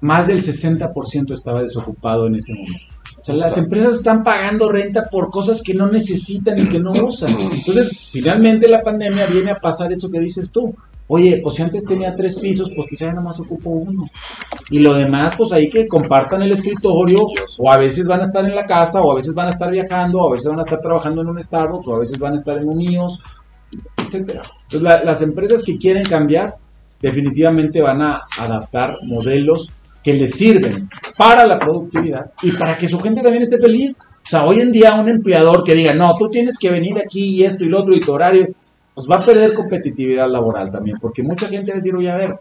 Más del 60% estaba desocupado en ese momento. O sea, las empresas están pagando renta por cosas que no necesitan y que no usan. Entonces, finalmente la pandemia viene a pasar eso que dices tú. Oye, pues si antes tenía tres pisos, pues quizá ya nomás ocupo uno. Y lo demás, pues ahí que compartan el escritorio, o a veces van a estar en la casa, o a veces van a estar viajando, o a veces van a estar trabajando en un Starbucks, o a veces van a estar en un IOS, etcétera. Entonces, la- las empresas que quieren cambiar, definitivamente van a adaptar modelos que les sirven para la productividad y para que su gente también esté feliz. O sea, hoy en día un empleador que diga, no, tú tienes que venir aquí y esto y lo otro y tu horario, pues va a perder competitividad laboral también, porque mucha gente va a decir, oye, a ver,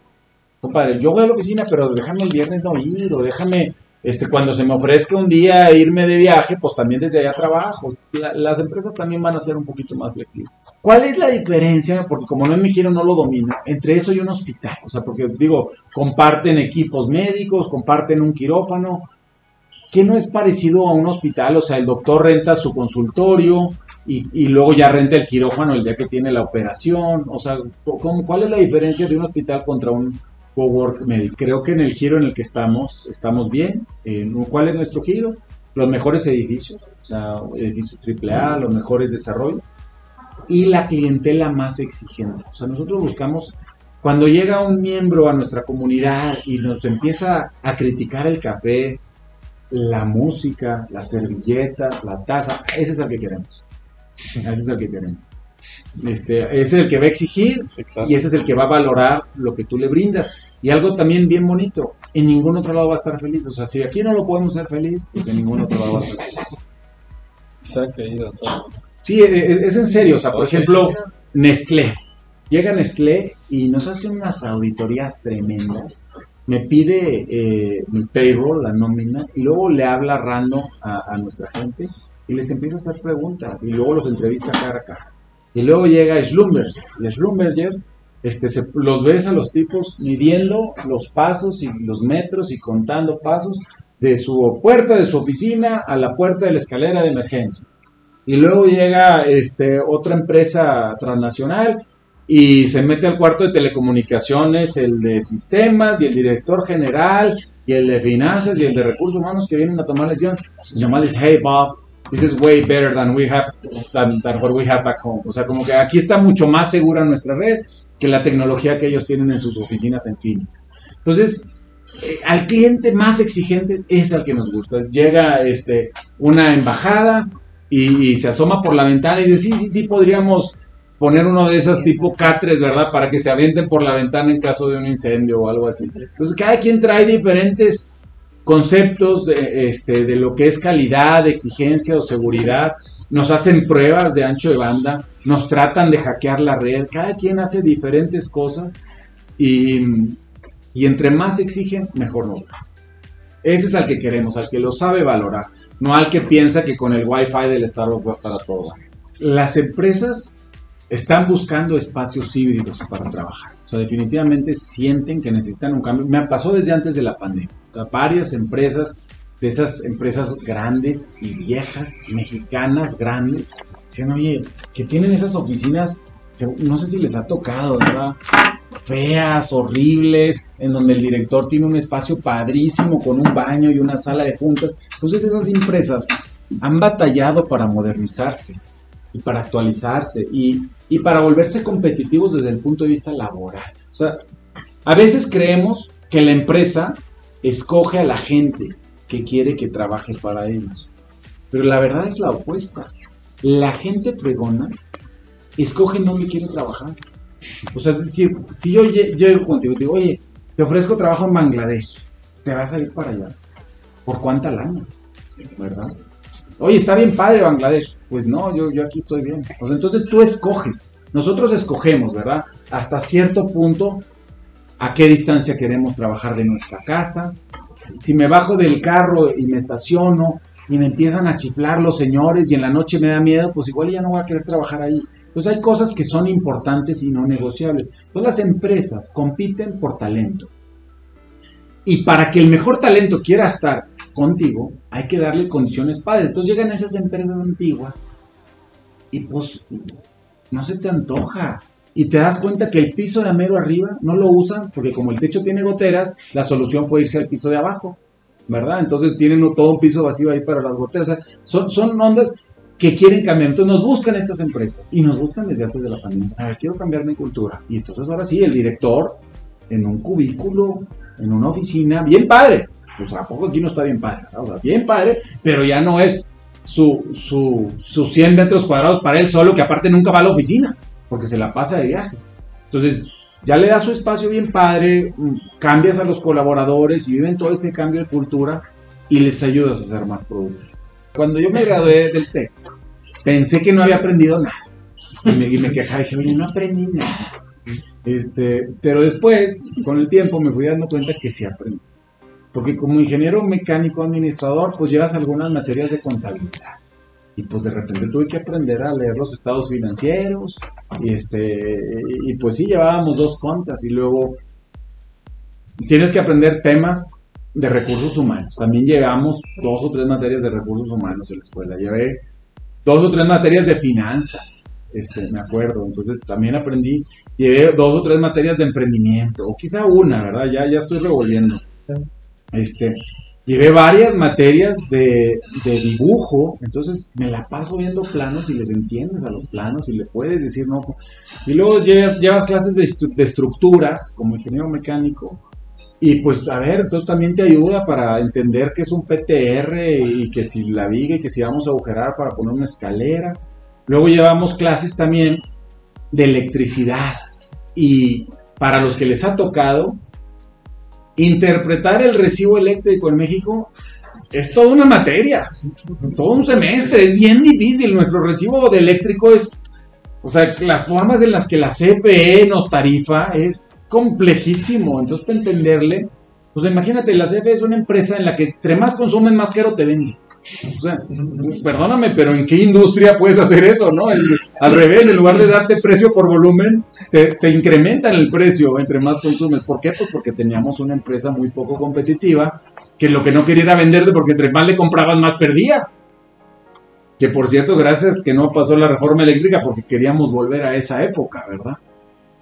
compadre, yo voy a la oficina, pero déjame el viernes no ir, o déjame, este, cuando se me ofrezca un día irme de viaje, pues también desde allá trabajo. La- las empresas también van a ser un poquito más flexibles. ¿Cuál es la diferencia? Porque como no me giro, no lo domino, entre eso y un hospital. O sea, porque digo, comparten equipos médicos, comparten un quirófano, que no es parecido a un hospital, o sea, el doctor renta su consultorio y, y luego ya renta el quirófano el día que tiene la operación, o sea, ¿cómo- ¿cuál es la diferencia de un hospital contra un cowork? Creo que en el giro en el que estamos, estamos bien. ¿Cuál es nuestro giro? Los mejores edificios, o sea, edificios AAA, los mejores desarrollos y la clientela más exigente. O sea, nosotros buscamos, cuando llega un miembro a nuestra comunidad y nos empieza a criticar el café, la música, las servilletas, la taza, ese es el que queremos. Ese es el que queremos. Este, ese es el que va a exigir y ese es el que va a valorar lo que tú le brindas. Y algo también bien bonito, en ningún otro lado va a estar feliz. O sea, si aquí no lo podemos ser feliz, pues en ningún otro lado va a estar feliz. Isaac, ahí, doctor. Sí, e- e- es, en serio. O sea, por ejemplo, Nestlé. Llega Nestlé y nos hace unas auditorías tremendas. Me pide eh, mi payroll, la nómina, y luego le habla random a, a nuestra gente y les empieza a hacer preguntas y luego los entrevista cara a cara. Y luego llega Schlumberger y Schlumberger este, se- los ves a los tipos midiendo los pasos y los metros y contando pasos de su puerta de su oficina a la puerta de la escalera de emergencia. Y luego llega este, otra empresa transnacional y se mete al cuarto de telecomunicaciones, el de sistemas y el director general y el de finanzas y el de recursos humanos que vienen a tomar lección. Y nomás dice, hey Bob, this is way better than we have, than, what we have back home. O sea, como que aquí está mucho más segura nuestra red que la tecnología que ellos tienen en sus oficinas en Phoenix. Entonces, eh, al cliente más exigente es al que nos gusta. Llega este, una embajada y, y se asoma por la ventana y dice, sí, sí, sí, podríamos poner uno de esas tipo catres, ¿verdad? Para que se avienten por la ventana en caso de un incendio o algo así. Entonces, cada quien trae diferentes conceptos de, este, de lo que es calidad, exigencia o seguridad. Nos hacen pruebas de ancho de banda, nos tratan de hackear la red. Cada quien hace diferentes cosas y, y entre más exigen, mejor va. Ese es al que queremos, al que lo sabe valorar, no al que piensa que con el wifi del Starbucks va a estar a todo. Las empresas están buscando espacios híbridos para trabajar. O sea, definitivamente sienten que necesitan un cambio. Me pasó desde antes de la pandemia. Varias empresas, de esas empresas grandes y viejas, mexicanas grandes, decían, oye, que tienen esas oficinas, no sé si les ha tocado, ¿verdad? Feas, horribles, en donde el director tiene un espacio padrísimo con un baño y una sala de juntas. Entonces esas empresas han batallado para modernizarse y para actualizarse y, y para volverse competitivos desde el punto de vista laboral. O sea, a veces creemos que la empresa escoge a la gente que quiere que trabaje para ellos. Pero la verdad es la opuesta. La gente fregona escoge dónde quiere trabajar. O sea, es decir, si yo lle- llego contigo y digo, oye, te ofrezco trabajo en Bangladesh, te vas a ir para allá. ¿Por cuánta lana? ¿Verdad? Oye, está bien padre Bangladesh. Pues no, yo, yo aquí estoy bien. Sea, entonces tú escoges. Nosotros escogemos, ¿verdad? Hasta cierto punto a qué distancia queremos trabajar de nuestra casa. Si me bajo del carro y me estaciono y me empiezan a chiflar los señores y en la noche me da miedo, pues igual ya no voy a querer trabajar ahí. Entonces hay cosas que son importantes y no negociables. Entonces las empresas compiten por talento. Y para que el mejor talento quiera estar contigo, hay que darle condiciones padres. Entonces llegan esas empresas antiguas y pues no se te antoja. Y te das cuenta que el piso de mero arriba no lo usan porque como el techo tiene goteras, la solución fue irse al piso de abajo, ¿verdad? Entonces tienen todo un piso vacío ahí para las goteras. O sea, son, son ondas que quieren cambiar. Entonces nos buscan estas empresas y nos buscan desde antes de la pandemia. A ver, quiero cambiar mi cultura. Y entonces ahora sí, el director en un cubículo, en una oficina, bien padre. Pues a poco aquí no está bien padre, bien padre, pero ya no es su, su, sus 100 metros cuadrados para él solo, que aparte nunca va a la oficina, porque se la pasa de viaje. Entonces, ya le das su espacio bien padre, mm, cambias a los colaboradores y viven todo ese cambio de cultura y les ayudas a ser más productivos. Cuando yo me gradué del TEC, pensé que no había aprendido nada. Y me, y me quejaba, dije, oye, no aprendí nada. Este, pero después, con el tiempo, me fui dando cuenta que sí aprendí. Porque como ingeniero mecánico administrador, pues llevas algunas materias de contabilidad. Y pues de repente tuve que aprender a leer los estados financieros. Y, este, y pues sí, llevábamos dos contas. Y luego tienes que aprender temas de recursos humanos. También llevamos dos o tres materias de recursos humanos en la escuela. Llevé dos o tres materias de finanzas, este, me acuerdo. Entonces también aprendí, llevé dos o tres materias de emprendimiento, o quizá una, ¿verdad? Ya, ya estoy revolviendo. Este, llevé varias materias de, de dibujo, entonces me la paso viendo planos y les entiendes a los planos y le puedes decir no. Y luego llevas, llevas clases de, estru- de estructuras como ingeniero mecánico. Y pues, a ver, entonces también te ayuda para entender qué es un PTR y que si la viga y que si vamos a agujerar para poner una escalera. Luego llevamos clases también de electricidad. Y para los que les ha tocado, interpretar el recibo eléctrico en México es toda una materia, todo un semestre, es bien difícil. Nuestro recibo de eléctrico es, o sea, las formas en las que la CFE nos tarifa es complejísimo. Entonces, para entenderle, pues imagínate, la CFE es una empresa en la que entre más consumen, más caro te vende. O sea, perdóname, pero ¿en qué industria puedes hacer eso, no? Al revés, en lugar de darte precio por volumen, te, te incrementan el precio entre más consumes. ¿Por qué? Pues porque teníamos una empresa muy poco competitiva que lo que no quería era venderte porque entre más le comprabas, más perdía. Que por cierto, gracias que no pasó la reforma eléctrica porque queríamos volver a esa época, ¿verdad?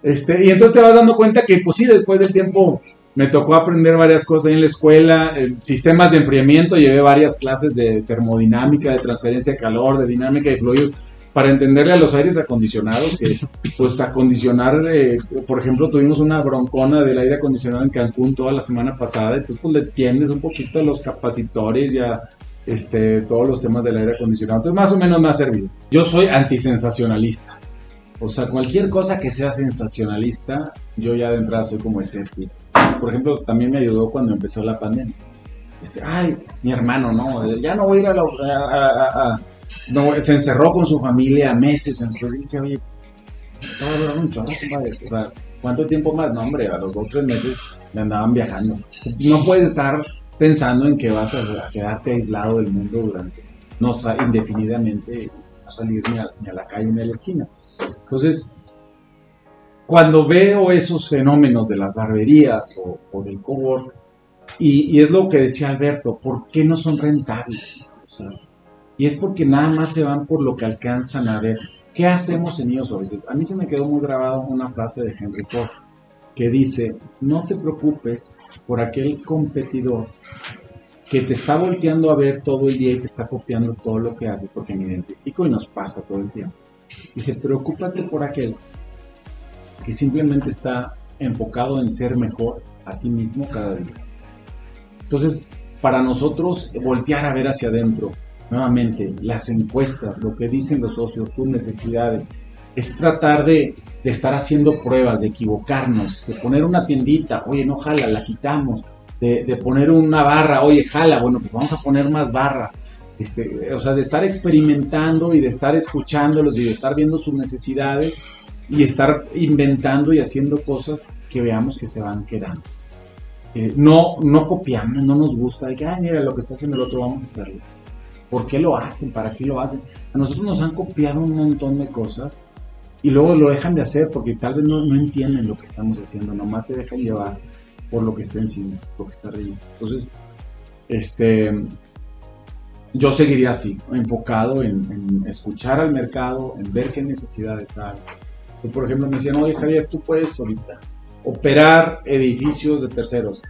Este, y entonces te vas dando cuenta que, pues sí, después del tiempo me tocó aprender varias cosas ahí en la escuela, eh, sistemas de enfriamiento, llevé varias clases de termodinámica, de transferencia de calor, de dinámica de fluidos, para entenderle a los aires acondicionados, que pues acondicionar, eh, por ejemplo, tuvimos una broncona del aire acondicionado en Cancún toda la semana pasada, entonces pues le entiendes un poquito a los capacitores ya este, todos los temas del aire acondicionado, entonces más o menos me ha servido. Yo soy antisensacionalista. O sea, cualquier cosa que sea sensacionalista, yo ya de entrada soy como escéptico. Por ejemplo, también me ayudó cuando empezó la pandemia. Este, ay, mi hermano, no, ya no voy a ir a la... a- a- a- no, se encerró con su familia meses. Entonces dice, oye, un chorro, compadre. O sea, ¿cuánto tiempo más? No, hombre, a los dos tres meses me andaban viajando. No puedes estar pensando en que vas a, a quedarte aislado del mundo durante, no, o indefinidamente, no salir ni a, ni a la calle ni a la esquina. Entonces, cuando veo esos fenómenos de las barberías o, del cowork, y, es lo que decía Alberto, ¿por qué no son rentables? Y es porque nada más se van por lo que alcanzan a ver. ¿Qué hacemos en ellos a veces? A mí se me quedó muy grabado una frase de Henry Ford que dice, no te preocupes por aquel competidor que te está volteando a ver todo el día y te está copiando todo lo que haces, porque me identifico y nos pasa todo el tiempo. Dice, preocúpate por aquel que simplemente está enfocado en ser mejor a sí mismo cada día. Entonces, para nosotros, voltear a ver hacia adentro, nuevamente, las encuestas, lo que dicen los socios, sus necesidades, es tratar de, de estar haciendo pruebas, de equivocarnos, de poner una tiendita, oye, no jala, la quitamos, de, de poner una barra, oye, jala, bueno, pues vamos a poner más barras. Este, o sea, de estar experimentando y de estar escuchándolos y de estar viendo sus necesidades y estar inventando y haciendo cosas que veamos que se van quedando. Eh, no, no copiamos, no nos gusta, de que, ay, mira lo que está haciendo el otro, vamos a hacerlo. ¿Por qué lo hacen? ¿Para qué lo hacen? A nosotros nos han copiado un montón de cosas y luego lo dejan de hacer porque tal vez no, no entienden lo que estamos haciendo, nomás se dejan llevar por lo que está encima, lo que está arriba. Entonces, este, yo seguiría así, enfocado en, en escuchar al mercado, en ver qué necesidades hay. Por ejemplo, me decían, oye Javier, tú puedes ahorita operar edificios de terceros.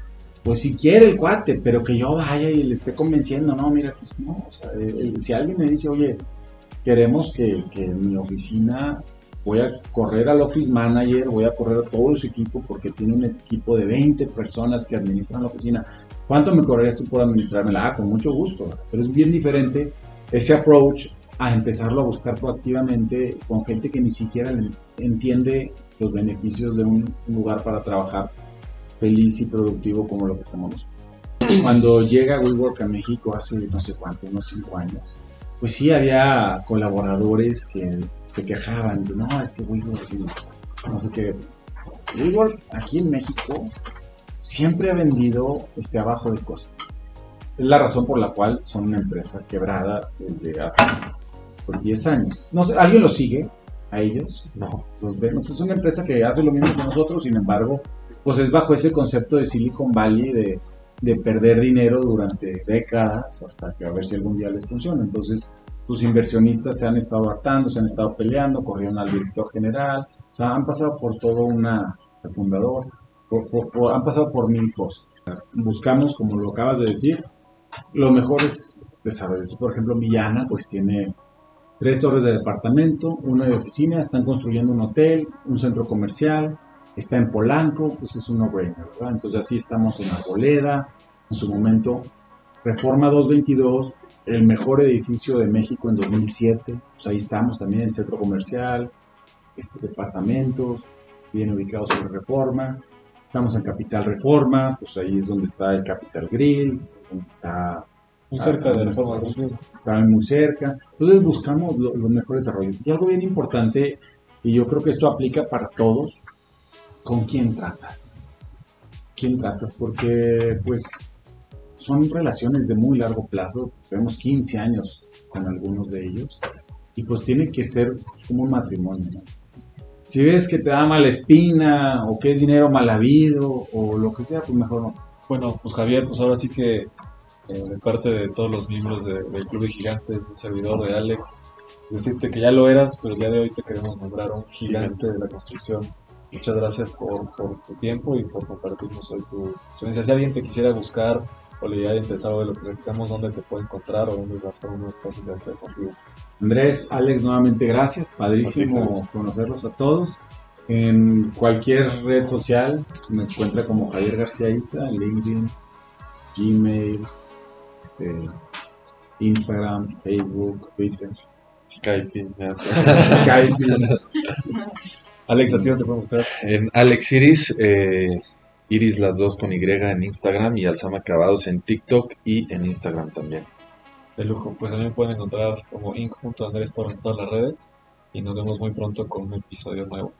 Pues si quiere el cuate, pero que yo vaya y le esté convenciendo, no, mira, pues no, o sea, si alguien me dice, oye, queremos que, mi oficina voy a correr al office manager, voy a correr a todo su equipo porque tiene un equipo de 20 personas que administran la oficina. ¿Cuánto me correrías tú por administrármela? Ah, con mucho gusto. Pero es bien diferente ese approach a empezarlo a buscar proactivamente con gente que ni siquiera entiende los beneficios de un lugar para trabajar feliz y productivo como lo que hacemos nosotros. Cuando llega WeWork a México hace no sé cuánto, unos 5 años, pues sí había colaboradores que se quejaban, dicen, no, es que WeWork, no sé qué. WeWork aquí en México siempre ha vendido este abajo de costo. Es la razón por la cual son una empresa quebrada desde hace pues, 10 años. No sé, ¿alguien los sigue a ellos? No. Los ve. No sé, es una empresa que hace lo mismo que nosotros, sin embargo, pues es bajo ese concepto de Silicon Valley de, de perder dinero durante décadas hasta que a ver si algún día les funciona. Entonces, sus inversionistas se han estado hartando, se han estado peleando, corrieron al director general, o sea, han pasado por todo una, fundador, por- por- por- han pasado por mil cosas. Buscamos, como lo acabas de decir, los mejores desarrollos. Por ejemplo, Villana, pues tiene tres torres de departamento, una de oficina, están construyendo un hotel, un centro comercial, está en Polanco, pues es un no-brainer, ¿verdad? Entonces así estamos en Arboleda, en su momento, Reforma 222, el mejor edificio de México en 2007, pues ahí estamos también, el centro comercial, este, departamentos, bien ubicados sobre Reforma, estamos en Capital Reforma, pues ahí es donde está el Capital Grill, donde está Muy cerca de Ah, Reforma del Sur. Están muy cerca. Entonces buscamos lo- los mejores desarrollos. Y algo bien importante, y yo creo que esto aplica para todos, ¿con quién tratas? ¿Quién tratas? Porque, pues, son relaciones de muy largo plazo, tenemos 15 años con algunos de ellos, y pues tiene que ser como un matrimonio. ¿no? Si ves que te da mala espina, o que es dinero mal habido, o lo que sea, pues mejor no. Bueno, pues Javier, pues ahora sí que eh, de parte de todos los miembros de- del Club de Gigantes, un servidor de Alex, decirte que ya lo eras, pero el día de hoy te queremos nombrar un gigante de la construcción. Muchas gracias por, por tu tiempo y por compartirnos hoy tu experiencia. Si alguien te quisiera buscar o le haya interesado de lo que platicamos, ¿dónde te puede encontrar o dónde es la forma más fácil de hacer contigo? Andrés, Alex, nuevamente gracias. Padrísimo conocerlos a todos. En cualquier red social me encuentra como Javier García Isa, LinkedIn, Gmail, este, Instagram, Facebook, Twitter, Skype. Skype. Alex, ¿a ti no te podemos buscar? En Alex Iris, eh, Iris las dos con Y en Instagram y Alzama Acabados en TikTok y en Instagram también. De lujo, pues a mí me pueden encontrar como Inc. Andrés Torres en todas las redes y nos vemos muy pronto con un episodio nuevo.